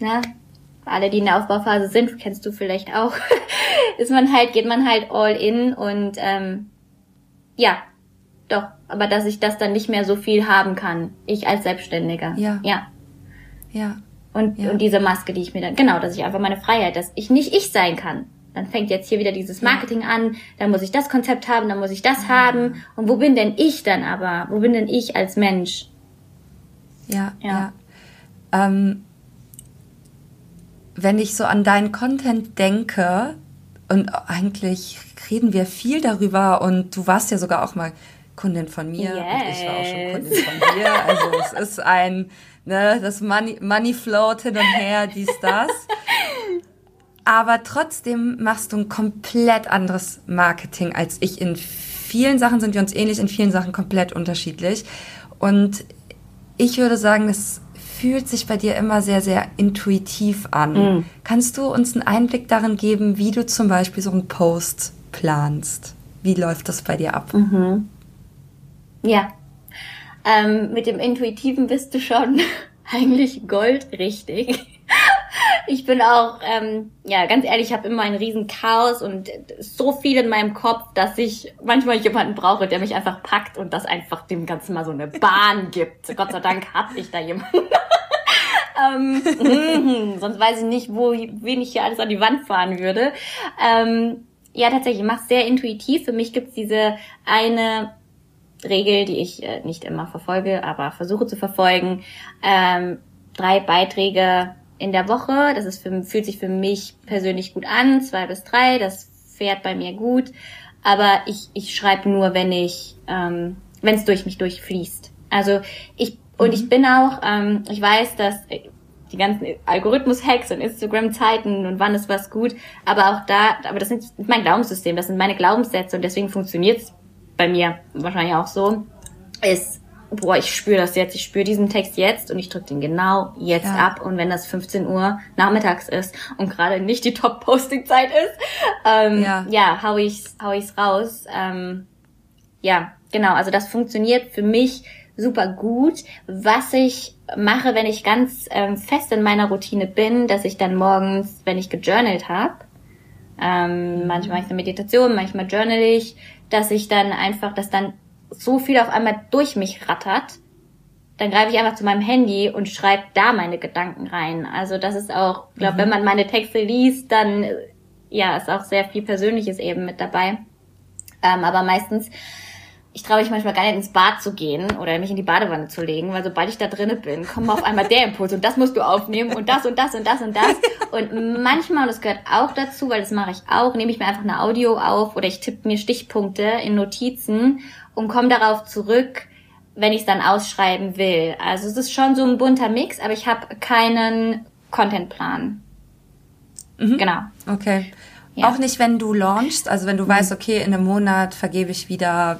Ne? Alle, die in der Aufbauphase sind, kennst du vielleicht auch. ist man halt, geht man halt all in und ähm, ja, doch, aber dass ich das dann nicht mehr so viel haben kann, ich als Selbstständiger. Ja. Ja. Ja. Und, ja. und diese Maske, die ich mir dann, genau, dass ich einfach meine Freiheit, dass ich nicht ich sein kann. Dann fängt jetzt hier wieder dieses Marketing an, dann muss ich das Konzept haben, dann muss ich das ja. haben. Und wo bin denn ich dann aber? Wo bin denn ich als Mensch? Ja, ja. ja. Ähm, wenn ich so an deinen Content denke, und eigentlich reden wir viel darüber und du warst ja sogar auch mal Kundin von mir yes. und ich war auch schon Kundin von dir. Also es ist ein, ne, das Money, Money float hin und her, dies, das. Aber trotzdem machst du ein komplett anderes Marketing als ich. In vielen Sachen sind wir uns ähnlich, in vielen Sachen komplett unterschiedlich. Und ich würde sagen, das fühlt sich bei dir immer sehr, sehr intuitiv an. Mhm. Kannst du uns einen Einblick darin geben, wie du zum Beispiel so einen Post planst? Wie läuft das bei dir ab? Mhm. Ja. Ähm, mit dem Intuitiven bist du schon eigentlich goldrichtig. Ich bin auch, ähm, ja, ganz ehrlich, ich habe immer ein riesen Chaos und so viel in meinem Kopf, dass ich manchmal jemanden brauche, der mich einfach packt und das einfach dem Ganzen mal so eine Bahn gibt. Gott sei Dank habe ich da jemanden. ähm, mm, sonst weiß ich nicht, wo, wen ich hier alles an die Wand fahren würde. Ähm, ja, tatsächlich, ich mache sehr intuitiv. Für mich gibt's diese eine Regel, die ich äh, nicht immer verfolge, aber versuche zu verfolgen. Ähm, drei Beiträge in der Woche. Das ist für, fühlt sich für mich persönlich gut an. Zwei bis drei, das fährt bei mir gut. Aber ich, ich schreibe nur, wenn ich, ähm, wenn es durch mich durchfließt. Also ich und ich mhm. bin auch, ähm, ich weiß, dass die ganzen Algorithmus-Hacks und Instagram-Zeiten und wann ist was gut, aber auch da, aber das ist mein Glaubenssystem, das sind meine Glaubenssätze und deswegen funktioniert's bei mir wahrscheinlich auch so, ist, boah, ich spüre das jetzt, ich spüre diesen Text jetzt und ich drücke den genau jetzt ja. ab und wenn das 15 Uhr nachmittags ist und gerade nicht die Top-Posting-Zeit ist, ähm, ja. ja, hau ich's, hau ich's raus. Ähm, ja, genau, also das funktioniert für mich super gut. Was ich mache, wenn ich ganz ähm, fest in meiner Routine bin, dass ich dann morgens, wenn ich gejournalt habe, ähm, manchmal mache ich eine Meditation, manchmal journal ich, dass ich dann einfach, dass dann so viel auf einmal durch mich rattert, dann greife ich einfach zu meinem Handy und schreibe da meine Gedanken rein. Also das ist auch, ich glaube, mhm. wenn man meine Texte liest, dann ja, ist auch sehr viel Persönliches eben mit dabei. Ähm, aber meistens ich traue mich manchmal gar nicht ins Bad zu gehen oder mich in die Badewanne zu legen, weil sobald ich da drinnen bin, kommt auf einmal der Impuls und das musst du aufnehmen und das und das und das und das. Und manchmal, und das gehört auch dazu, weil das mache ich auch, nehme ich mir einfach eine Audio auf oder ich tippe mir Stichpunkte in Notizen und komme darauf zurück, wenn ich es dann ausschreiben will. Also es ist schon so ein bunter Mix, aber ich habe keinen Contentplan. Mhm. Genau. Okay. Ja. Auch nicht, wenn du launchst, also wenn du mhm. weißt, okay, in einem Monat vergebe ich wieder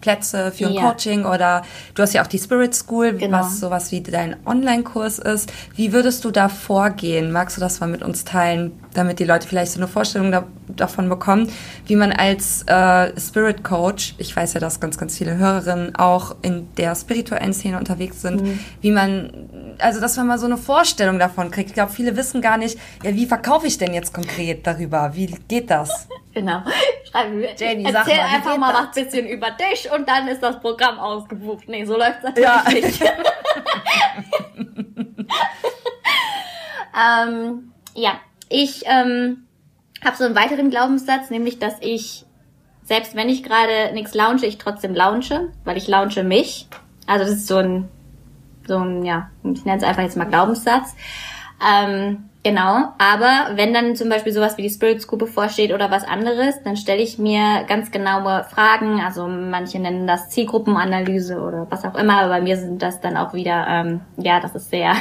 Plätze für ein ja. Coaching oder du hast ja auch die Spirit School, genau. was sowas wie dein Online-Kurs ist. Wie würdest du da vorgehen? Magst du das mal mit uns teilen, damit die Leute vielleicht so eine Vorstellung da, davon bekommen, wie man als äh, Spirit Coach, ich weiß ja, dass ganz, ganz viele Hörerinnen auch in der spirituellen Szene unterwegs sind, mhm. wie man, also dass man mal so eine Vorstellung davon kriegt. Ich glaube, viele wissen gar nicht, ja, wie verkaufe ich denn jetzt konkret darüber? Wie geht das? Genau. Jamie, Erzähl sag mal, einfach mal das? was bisschen über dich und dann ist das Programm ausgebucht. Nee, so läuft das ja. nicht. ähm, ja, ich ähm, habe so einen weiteren Glaubenssatz, nämlich, dass ich, selbst wenn ich gerade nichts launche, ich trotzdem launche, weil ich launche mich. Also das ist so ein, so ein, ja, ich nenne es einfach jetzt mal Glaubenssatz. Ähm, genau, aber wenn dann zum Beispiel sowas wie die Spirit School bevorsteht oder was anderes, dann stelle ich mir ganz genaue Fragen. Also manche nennen das Zielgruppenanalyse oder was auch immer, aber bei mir sind das dann auch wieder, ähm, ja, das ist sehr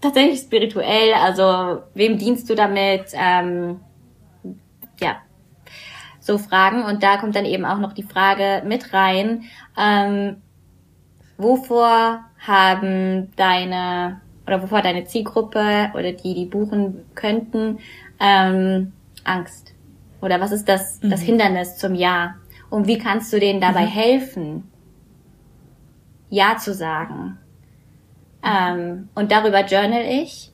tatsächlich spirituell. Also wem dienst du damit? Ähm, ja, so Fragen. Und da kommt dann eben auch noch die Frage mit rein. Ähm, wovor haben deine oder wovor deine Zielgruppe oder die, die buchen könnten, ähm, Angst? Oder was ist das, mhm. das Hindernis zum Ja? Und wie kannst du denen dabei mhm. helfen, Ja zu sagen? Ähm, und darüber journal ich.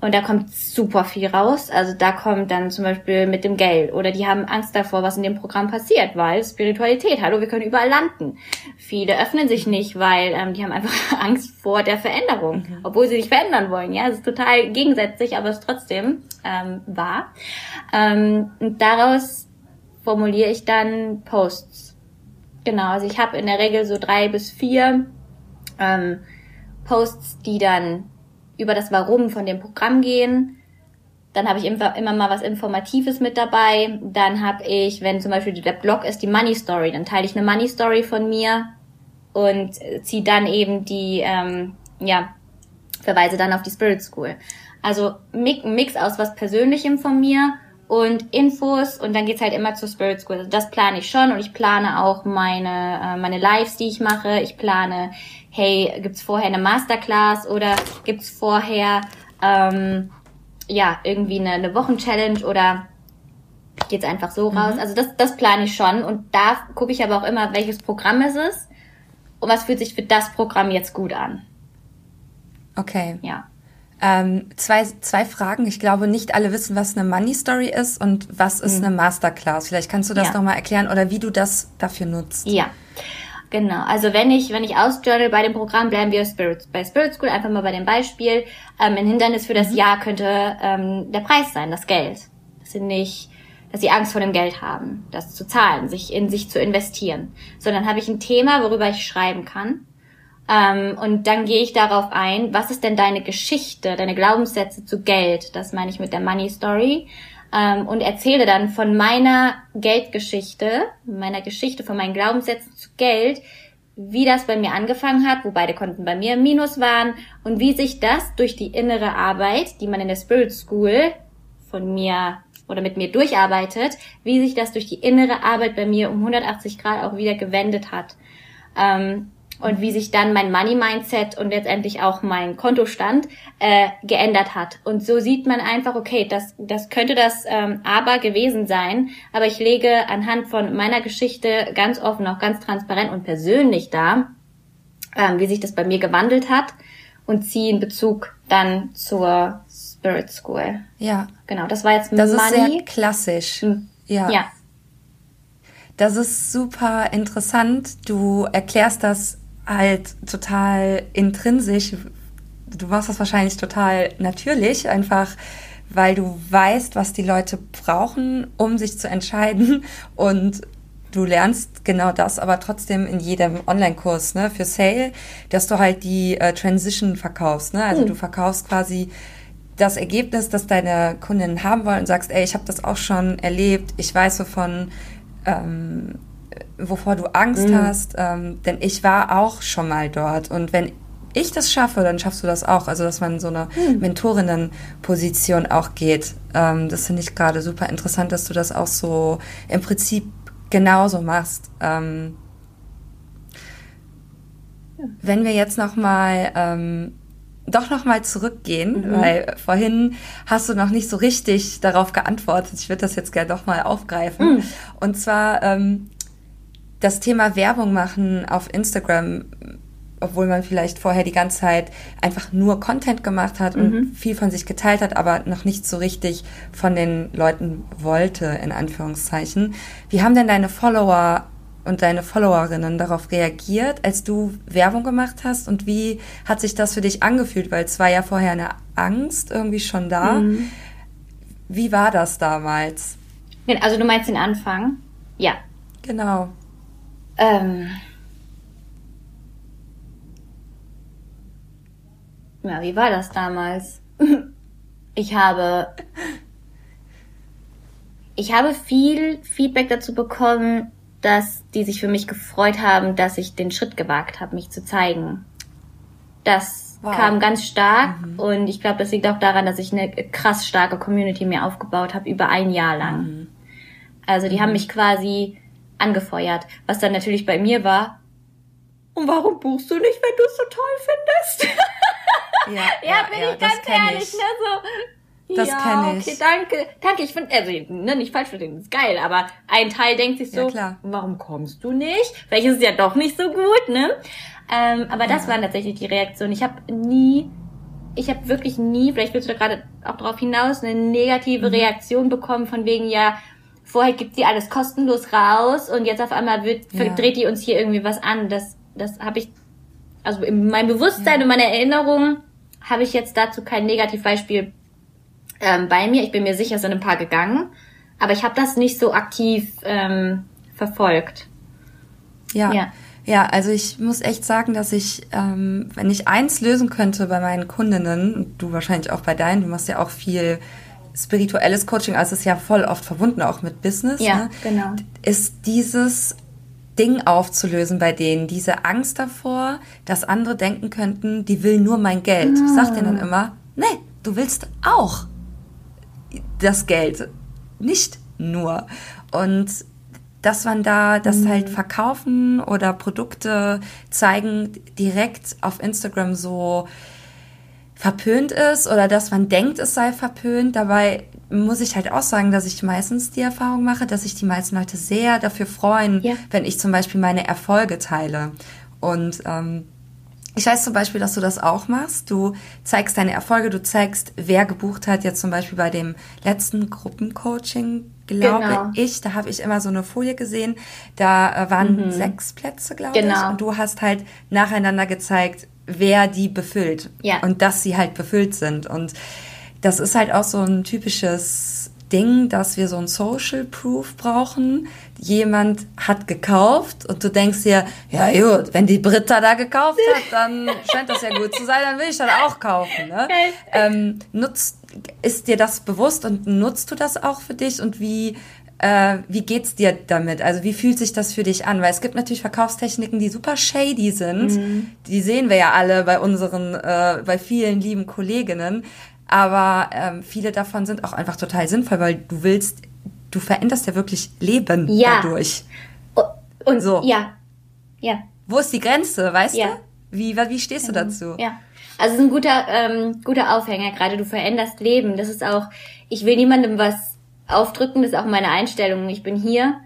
Und da kommt super viel raus. Also da kommt dann zum Beispiel mit dem Geld. Oder die haben Angst davor, was in dem Programm passiert, weil Spiritualität, hallo, wir können überall landen. Viele öffnen sich nicht, weil ähm, die haben einfach Angst vor der Veränderung, mhm. obwohl sie sich verändern wollen. Ja, es ist total gegensätzlich, aber es ist trotzdem ähm, wahr. Ähm, und daraus formuliere ich dann Posts. Genau, also ich habe in der Regel so drei bis vier ähm, Posts, die dann über das Warum von dem Programm gehen. Dann habe ich immer, immer mal was Informatives mit dabei. Dann habe ich, wenn zum Beispiel der Blog ist, die Money Story. Dann teile ich eine Money Story von mir und ziehe dann eben die, ähm, ja, verweise dann auf die Spirit School. Also Mix aus was Persönlichem von mir und Infos und dann geht's halt immer zur Spirit School. Also das plane ich schon und ich plane auch meine, äh, meine Lives, die ich mache. Ich plane, hey, gibt's vorher eine Masterclass oder gibt's vorher ähm, ja irgendwie eine, eine Wochenchallenge oder geht's einfach so raus. Mhm. Also das, das plane ich schon und da gucke ich aber auch immer, welches Programm ist es und was fühlt sich für das Programm jetzt gut an. Okay. Ja. Ähm, zwei, zwei Fragen. Ich glaube, nicht alle wissen, was eine Money Story ist und was ist mhm. eine Masterclass. Vielleicht kannst du das ja. nochmal erklären oder wie du das dafür nutzt. Ja. Genau, also wenn ich, wenn ich ausjournal bei dem Programm, bleiben wir Spirit, bei Spirit School, einfach mal bei dem Beispiel. Ähm, ein Hindernis für das mhm. Jahr könnte ähm, der Preis sein, das Geld. Das sind nicht, dass sie Angst vor dem Geld haben, das zu zahlen, sich in sich zu investieren. Sondern habe ich ein Thema, worüber ich schreiben kann Ähm, und dann gehe ich darauf ein, was ist denn deine Geschichte, deine Glaubenssätze zu Geld? Das meine ich mit der Money Story. Ähm, und erzähle dann von meiner Geldgeschichte, meiner Geschichte, von meinen Glaubenssätzen zu Geld, wie das bei mir angefangen hat, wo beide Konten bei mir im Minus waren und wie sich das durch die innere Arbeit, die man in der Spirit School von mir oder mit mir durcharbeitet, wie sich das durch die innere Arbeit bei mir um 180 Grad auch wieder gewendet hat. Ähm, und wie sich dann mein Money Mindset und letztendlich auch mein Kontostand äh, geändert hat. Und so sieht man einfach, okay, das, das könnte das ähm, aber gewesen sein, aber ich lege anhand von meiner Geschichte ganz offen, auch ganz transparent und persönlich dar, ähm, wie sich das bei mir gewandelt hat und ziehe in Bezug dann zur Spirit School. Ja. Genau, das war jetzt das Money. Das ist sehr klassisch. Hm. Ja. ja. Das ist super interessant. Du erklärst das halt total intrinsisch. Du machst das wahrscheinlich total natürlich, einfach weil du weißt, was die Leute brauchen, um sich zu entscheiden. Und du lernst genau das, aber trotzdem in jedem Online-Kurs ne, für Sale, dass du halt die äh, Transition verkaufst. Ne? Also hm. du verkaufst quasi das Ergebnis, das deine Kundinnen haben wollen und sagst, ey, ich habe das auch schon erlebt, ich weiß, wovon ähm, wovor du Angst mhm. hast, ähm, denn ich war auch schon mal dort und wenn ich das schaffe, dann schaffst du das auch. Also, dass man so eine mhm. Mentorinnenposition auch geht. Ähm, das finde ich gerade super interessant, dass du das auch so im Prinzip genauso machst. Ähm, ja. Wenn wir jetzt noch mal ähm, doch noch mal zurückgehen, mhm. weil vorhin hast du noch nicht so richtig darauf geantwortet. Ich würde das jetzt gerne doch mal aufgreifen. Mhm. Und zwar ähm, das Thema Werbung machen auf Instagram, obwohl man vielleicht vorher die ganze Zeit einfach nur Content gemacht hat und mhm. viel von sich geteilt hat, aber noch nicht so richtig von den Leuten wollte, in Anführungszeichen. Wie haben denn deine Follower und deine Followerinnen darauf reagiert, als du Werbung gemacht hast? Und wie hat sich das für dich angefühlt? Weil es war ja vorher eine Angst irgendwie schon da. Mhm. Wie war das damals? Also du meinst den Anfang? Ja. Genau. Ähm, ja, wie war das damals? Ich habe, ich habe viel Feedback dazu bekommen, dass die sich für mich gefreut haben, dass ich den Schritt gewagt habe, mich zu zeigen. Das wow. kam ganz stark mhm. und ich glaube, das liegt auch daran, dass ich eine krass starke Community mir aufgebaut habe über ein Jahr lang. Mhm. Also die mhm. haben mich quasi angefeuert. Was dann natürlich bei mir war, und warum buchst du nicht, wenn du es so toll findest? Ja, ja, ja bin ja, ich ganz ehrlich, ich. ne, so. Das ja, kenne ich. Okay, danke. Danke, ich finde, also, ne, nicht falsch verstehen, ist geil, aber ein Teil denkt sich so, ja, klar. warum kommst du nicht? Vielleicht ist es ja doch nicht so gut, ne? Ähm, aber das waren tatsächlich die Reaktionen. Ich habe nie, ich habe wirklich nie, vielleicht willst du da gerade auch drauf hinaus, eine negative mhm. Reaktion bekommen von wegen, ja, vorher gibt sie alles kostenlos raus und jetzt auf einmal wird, ja. dreht die uns hier irgendwie was an. Das, das habe ich, also in meinem Bewusstsein ja. und meiner Erinnerung habe ich jetzt dazu kein Negativbeispiel ähm, bei mir. Ich bin mir sicher, es sind ein paar gegangen, aber ich habe das nicht so aktiv ähm, verfolgt. Ja. ja. Ja, also ich muss echt sagen, dass ich, ähm, wenn ich eins lösen könnte bei meinen Kundinnen, du wahrscheinlich auch bei deinen, du machst ja auch viel spirituelles Coaching, also es ist ja voll oft verbunden auch mit Business, ja, ne? genau. ist dieses Ding aufzulösen bei denen, diese Angst davor, dass andere denken könnten, die will nur mein Geld. Ich sag denen dann immer, nee, du willst auch das Geld, nicht nur. Und dass man da das mhm. halt verkaufen oder Produkte zeigen direkt auf Instagram so verpönt ist oder dass man denkt, es sei verpönt. Dabei muss ich halt auch sagen, dass ich meistens die Erfahrung mache, dass sich die meisten Leute sehr dafür freuen, ja. wenn ich zum Beispiel meine Erfolge teile. Und ähm, ich weiß zum Beispiel, dass du das auch machst. Du zeigst deine Erfolge, du zeigst, wer gebucht hat. Jetzt zum Beispiel bei dem letzten Gruppencoaching, glaube genau. ich, da habe ich immer so eine Folie gesehen. Da äh, waren mhm. sechs Plätze, glaube genau. ich. Und du hast halt nacheinander gezeigt, wer die befüllt. Ja. Und dass sie halt befüllt sind. Und das ist halt auch so ein typisches Ding, dass wir so ein Social Proof brauchen. Jemand hat gekauft und du denkst dir, ja gut, wenn die Britta da gekauft hat, dann scheint das ja gut zu sein, dann will ich das auch kaufen. Ne? Ähm, nutzt, ist dir das bewusst und nutzt du das auch für dich und wie äh, wie geht's dir damit? Also wie fühlt sich das für dich an? Weil es gibt natürlich Verkaufstechniken, die super shady sind. Mhm. Die sehen wir ja alle bei unseren, äh, bei vielen lieben Kolleginnen. Aber ähm, viele davon sind auch einfach total sinnvoll, weil du willst, du veränderst ja wirklich Leben ja. dadurch. Und so. Ja. Ja. Wo ist die Grenze, weißt ja. du? Wie, wie stehst du genau. dazu? Ja. Also es ist ein guter, ähm, guter Aufhänger gerade. Du veränderst Leben. Das ist auch, ich will niemandem was aufdrücken, das ist auch meine Einstellung. Ich bin hier,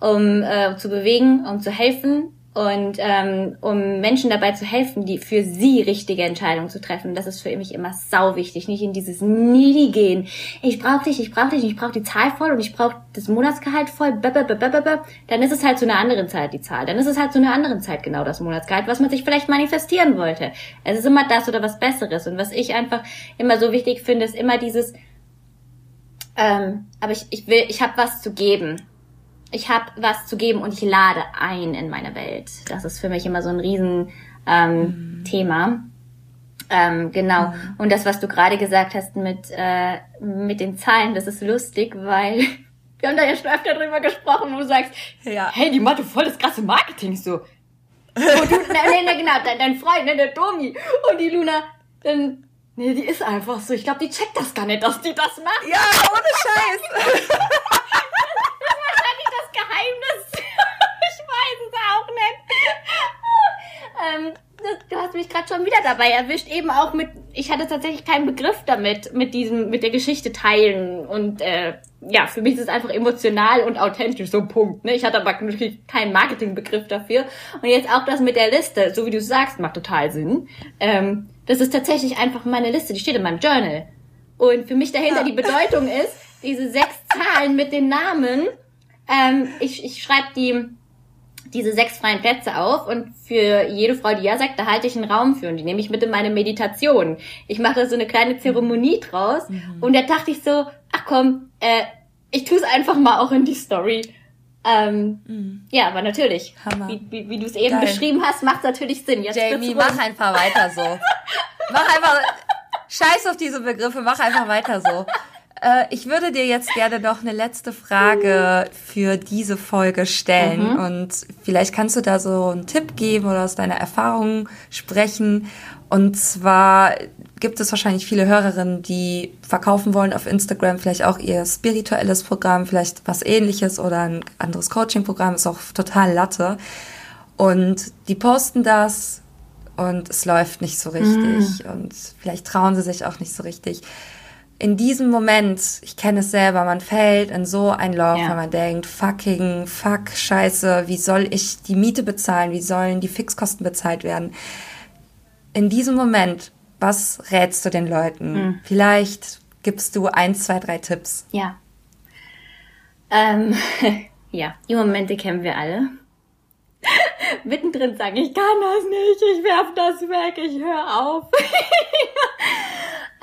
um äh, zu bewegen, um zu helfen und ähm, um Menschen dabei zu helfen, die für sie richtige Entscheidungen zu treffen. Das ist für mich immer sau wichtig, nicht in dieses Needy gehen. Ich brauche dich, ich brauche dich, ich brauche die Zahl voll und ich brauche das Monatsgehalt voll. Dann ist es halt zu einer anderen Zeit die Zahl. Dann ist es halt zu einer anderen Zeit genau das Monatsgehalt, was man sich vielleicht manifestieren wollte. Es ist immer das oder was Besseres. Und was ich einfach immer so wichtig finde, ist immer dieses, ähm, aber ich, ich will, ich habe was zu geben ich habe was zu geben und ich lade ein in meine Welt. Das ist für mich immer so ein riesen ähm, mhm. Thema. Ähm, genau. Mhm. Und das, was du gerade gesagt hast mit, äh, mit den Zahlen, das ist lustig, weil wir haben da ja schon öfter drüber gesprochen, wo du sagst, ja. hey, die Mathe voll das krasse Marketing so. Und du, ne, ne, genau, dein, dein Freund, ne, der Domi und die Luna, dann, nee, die ist einfach so. Ich glaube, die checkt das gar nicht, dass die das macht. Ja, ohne Scheiß. Geheimnis. ich weiß es auch nicht. ähm, du hast mich gerade schon wieder dabei erwischt, eben auch mit, ich hatte tatsächlich keinen Begriff damit, mit diesem, mit der Geschichte teilen und äh, ja, für mich ist es einfach emotional und authentisch, so Punkt. Ne? Ich hatte aber natürlich keinen Marketingbegriff dafür. Und jetzt auch das mit der Liste, so wie du sagst, macht total Sinn. Ähm, das ist tatsächlich einfach meine Liste, die steht in meinem Journal. Und für mich dahinter ja. die Bedeutung ist, diese sechs Zahlen mit den Namen ähm, ich ich schreibe die diese sechs freien Plätze auf und für jede Frau, die ja sagt, da halte ich einen Raum für und die nehme ich mit in meine Meditation. Ich mache so eine kleine Zeremonie draus mhm. und da dachte ich so, ach komm, äh, ich tue es einfach mal auch in die Story. Ähm, mhm. Ja, aber natürlich, Hammer. wie, wie, wie du es eben Geil. beschrieben hast, macht natürlich Sinn. Jetzt Jamie, mach einfach weiter so. mach einfach, scheiß auf diese Begriffe, mach einfach weiter so. Äh, ich würde dir jetzt gerne noch eine letzte Frage für diese Folge stellen. Mhm. Und vielleicht kannst du da so einen Tipp geben oder aus deiner Erfahrung sprechen. Und zwar gibt es wahrscheinlich viele Hörerinnen, die verkaufen wollen auf Instagram, vielleicht auch ihr spirituelles Programm, vielleicht was ähnliches oder ein anderes Coaching-Programm, ist auch total Latte. Und die posten das und es läuft nicht so richtig mm. und vielleicht trauen sie sich auch nicht so richtig in diesem Moment, ich kenne es selber, man fällt in so ein Loch, ja. wenn man denkt, fucking, fuck, scheiße, wie soll ich die Miete bezahlen? Wie sollen die Fixkosten bezahlt werden? In diesem Moment, was rätst du den Leuten? Mhm. Vielleicht gibst du ein, zwei, drei Tipps. Ja. Ähm, ja, die Momente kennen wir alle. Mittendrin sage ich kann das nicht, ich werf das weg, ich höre auf.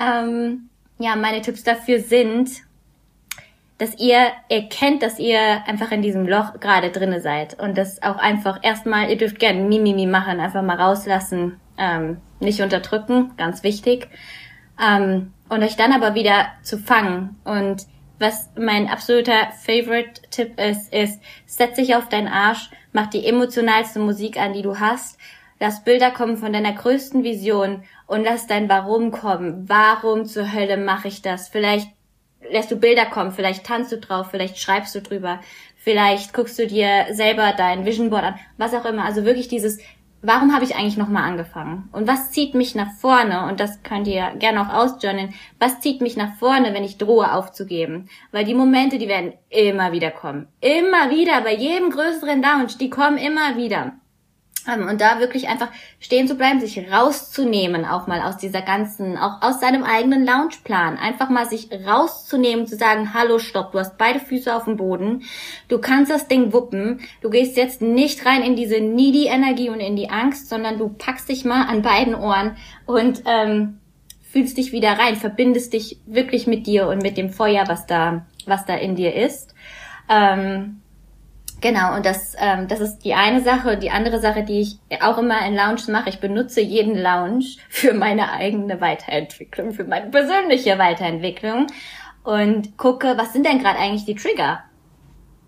ähm, ja, meine Tipps dafür sind, dass ihr erkennt, dass ihr einfach in diesem Loch gerade drinne seid und das auch einfach erstmal, ihr dürft gerne Mimimi machen, einfach mal rauslassen, ähm, nicht unterdrücken, ganz wichtig, ähm, und euch dann aber wieder zu fangen. Und was mein absoluter Favorite-Tipp ist, ist, setz dich auf deinen Arsch, mach die emotionalste Musik an, die du hast, lass Bilder kommen von deiner größten Vision und lass dein Warum kommen. Warum zur Hölle mache ich das? Vielleicht lässt du Bilder kommen, vielleicht tanzt du drauf, vielleicht schreibst du drüber, vielleicht guckst du dir selber dein Vision Board an, was auch immer. Also wirklich dieses, warum habe ich eigentlich nochmal angefangen? Und was zieht mich nach vorne? Und das könnt ihr gerne auch ausjournalen. Was zieht mich nach vorne, wenn ich drohe aufzugeben? Weil die Momente, die werden immer wieder kommen. Immer wieder, bei jedem größeren Lounge, die kommen immer wieder. Und da wirklich einfach stehen zu bleiben, sich rauszunehmen, auch mal aus dieser ganzen, auch aus seinem eigenen Loungeplan. Einfach mal sich rauszunehmen, zu sagen, hallo, stopp, du hast beide Füße auf dem Boden, du kannst das Ding wuppen, du gehst jetzt nicht rein in diese needy Energie und in die Angst, sondern du packst dich mal an beiden Ohren und ähm, fühlst dich wieder rein, verbindest dich wirklich mit dir und mit dem Feuer, was da was da in dir ist. Ähm, Genau, und das, ähm, das ist die eine Sache. Die andere Sache, die ich auch immer in Lounge mache, ich benutze jeden Lounge für meine eigene Weiterentwicklung, für meine persönliche Weiterentwicklung und gucke, was sind denn gerade eigentlich die Trigger?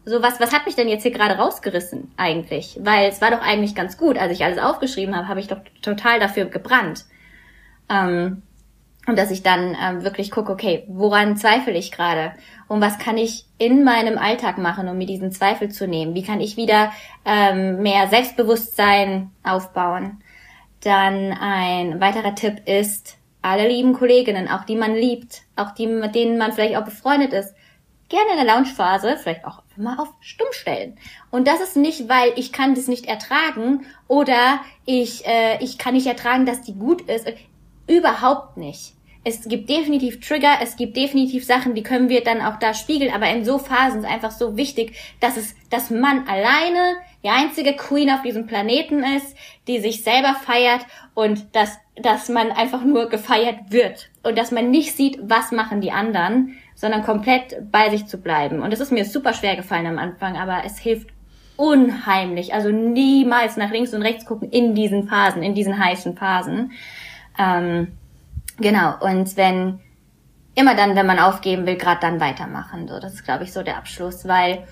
So, was, was hat mich denn jetzt hier gerade rausgerissen eigentlich? Weil es war doch eigentlich ganz gut. Als ich alles aufgeschrieben habe, habe ich doch total dafür gebrannt. Ähm, und dass ich dann ähm, wirklich gucke, okay, woran zweifle ich gerade? Und was kann ich in meinem Alltag machen, um mir diesen Zweifel zu nehmen? Wie kann ich wieder ähm, mehr Selbstbewusstsein aufbauen? Dann ein weiterer Tipp ist, alle lieben Kolleginnen, auch die man liebt, auch die, mit denen man vielleicht auch befreundet ist, gerne in der Launchphase vielleicht auch mal auf stumm stellen. Und das ist nicht, weil ich kann das nicht ertragen oder ich, äh, ich kann nicht ertragen, dass die gut ist. Überhaupt nicht es gibt definitiv Trigger, es gibt definitiv Sachen, die können wir dann auch da spiegeln, aber in so Phasen ist einfach so wichtig, dass es, dass man alleine die einzige Queen auf diesem Planeten ist, die sich selber feiert und dass, dass man einfach nur gefeiert wird und dass man nicht sieht, was machen die anderen, sondern komplett bei sich zu bleiben. Und das ist mir super schwer gefallen am Anfang, aber es hilft unheimlich. Also niemals nach links und rechts gucken in diesen Phasen, in diesen heißen Phasen. Ähm, Genau, und wenn, immer dann, wenn man aufgeben will, gerade dann weitermachen. So, das ist, glaube ich, so der Abschluss, weil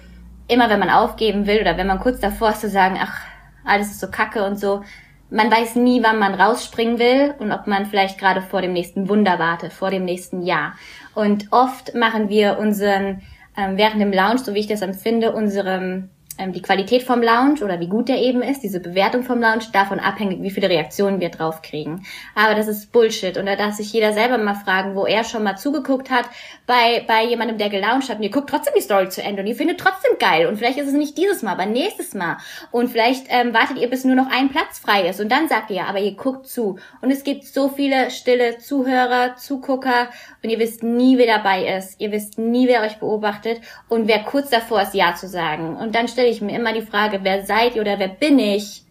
immer wenn man aufgeben will oder wenn man kurz davor ist zu sagen, ach, alles ist so kacke und so, man weiß nie, wann man rausspringen will und ob man vielleicht gerade vor dem nächsten Wunder wartet, vor dem nächsten Jahr. Und oft machen wir unseren, ähm, während dem Lounge, so wie ich das empfinde, unserem die Qualität vom Lounge oder wie gut der eben ist, diese Bewertung vom Lounge, davon abhängig, wie viele Reaktionen wir drauf kriegen. Aber das ist Bullshit. Und da darf sich jeder selber mal fragen, wo er schon mal zugeguckt hat bei, bei jemandem, der gelauncht hat. Und ihr guckt trotzdem die Story zu Ende und ihr findet trotzdem geil. Und vielleicht ist es nicht dieses Mal, aber nächstes Mal. Und vielleicht ähm, wartet ihr, bis nur noch ein Platz frei ist. Und dann sagt ihr, aber ihr guckt zu. Und es gibt so viele stille Zuhörer, Zugucker. Und ihr wisst nie, wer dabei ist, ihr wisst nie, wer euch beobachtet. Und wer kurz davor ist, Ja zu sagen. Und dann stellt stelle ich mir immer die Frage, wer seid ihr oder wer bin ich,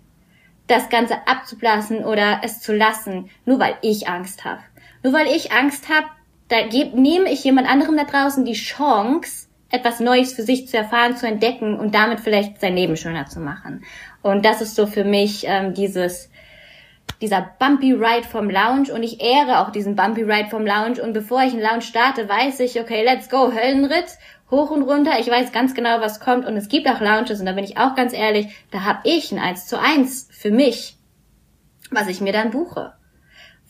das Ganze abzublasen oder es zu lassen, nur weil ich Angst habe. Nur weil ich Angst habe, da nehme ich jemand anderem da draußen die Chance, etwas Neues für sich zu erfahren, zu entdecken und damit vielleicht sein Leben schöner zu machen. Und das ist so für mich ähm, dieses dieser Bumpy Ride vom Lounge und ich ehre auch diesen Bumpy Ride vom Lounge und bevor ich einen Lounge starte, weiß ich, okay, let's go, Höllenritt hoch und runter. Ich weiß ganz genau, was kommt. Und es gibt auch Lounges, und da bin ich auch ganz ehrlich, da habe ich ein 1 zu 1 für mich, was ich mir dann buche.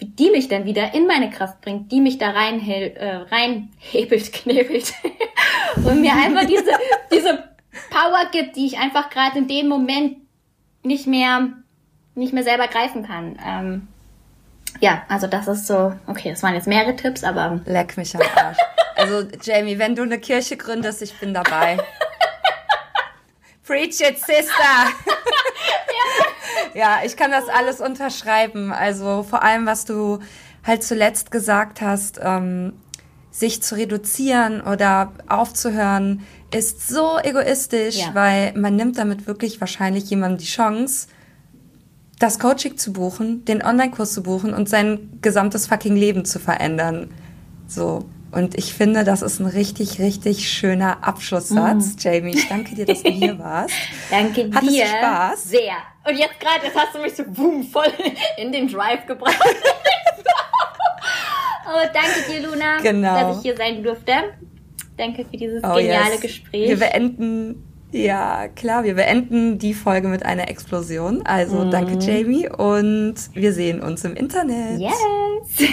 Die mich dann wieder in meine Kraft bringt, die mich da rein, äh, reinhebelt, knebelt und mir einfach diese, diese Power gibt, die ich einfach gerade in dem Moment nicht mehr, nicht mehr selber greifen kann. Ähm, ja, also das ist so, okay, das waren jetzt mehrere Tipps, aber. Leck mich am Arsch. Also, Jamie, wenn du eine Kirche gründest, ich bin dabei. Preach it, Sister! ja, ich kann das alles unterschreiben. Also vor allem, was du halt zuletzt gesagt hast, ähm, sich zu reduzieren oder aufzuhören, ist so egoistisch, ja. weil man nimmt damit wirklich wahrscheinlich jemandem die Chance, das Coaching zu buchen, den Online-Kurs zu buchen und sein gesamtes fucking Leben zu verändern. So. Und ich finde, das ist ein richtig, richtig schöner Abschlusssatz. Mm. Jamie, ich danke dir, dass du hier warst. danke Hattest dir. Du Spaß? Sehr. Und jetzt gerade, jetzt hast du mich so boom, voll in den Drive gebracht. oh, danke dir, Luna, genau. dass ich hier sein durfte. Danke für dieses oh, geniale yes. Gespräch. Wir beenden ja, klar, wir beenden die Folge mit einer Explosion. Also mm. danke, Jamie, und wir sehen uns im Internet. Yes!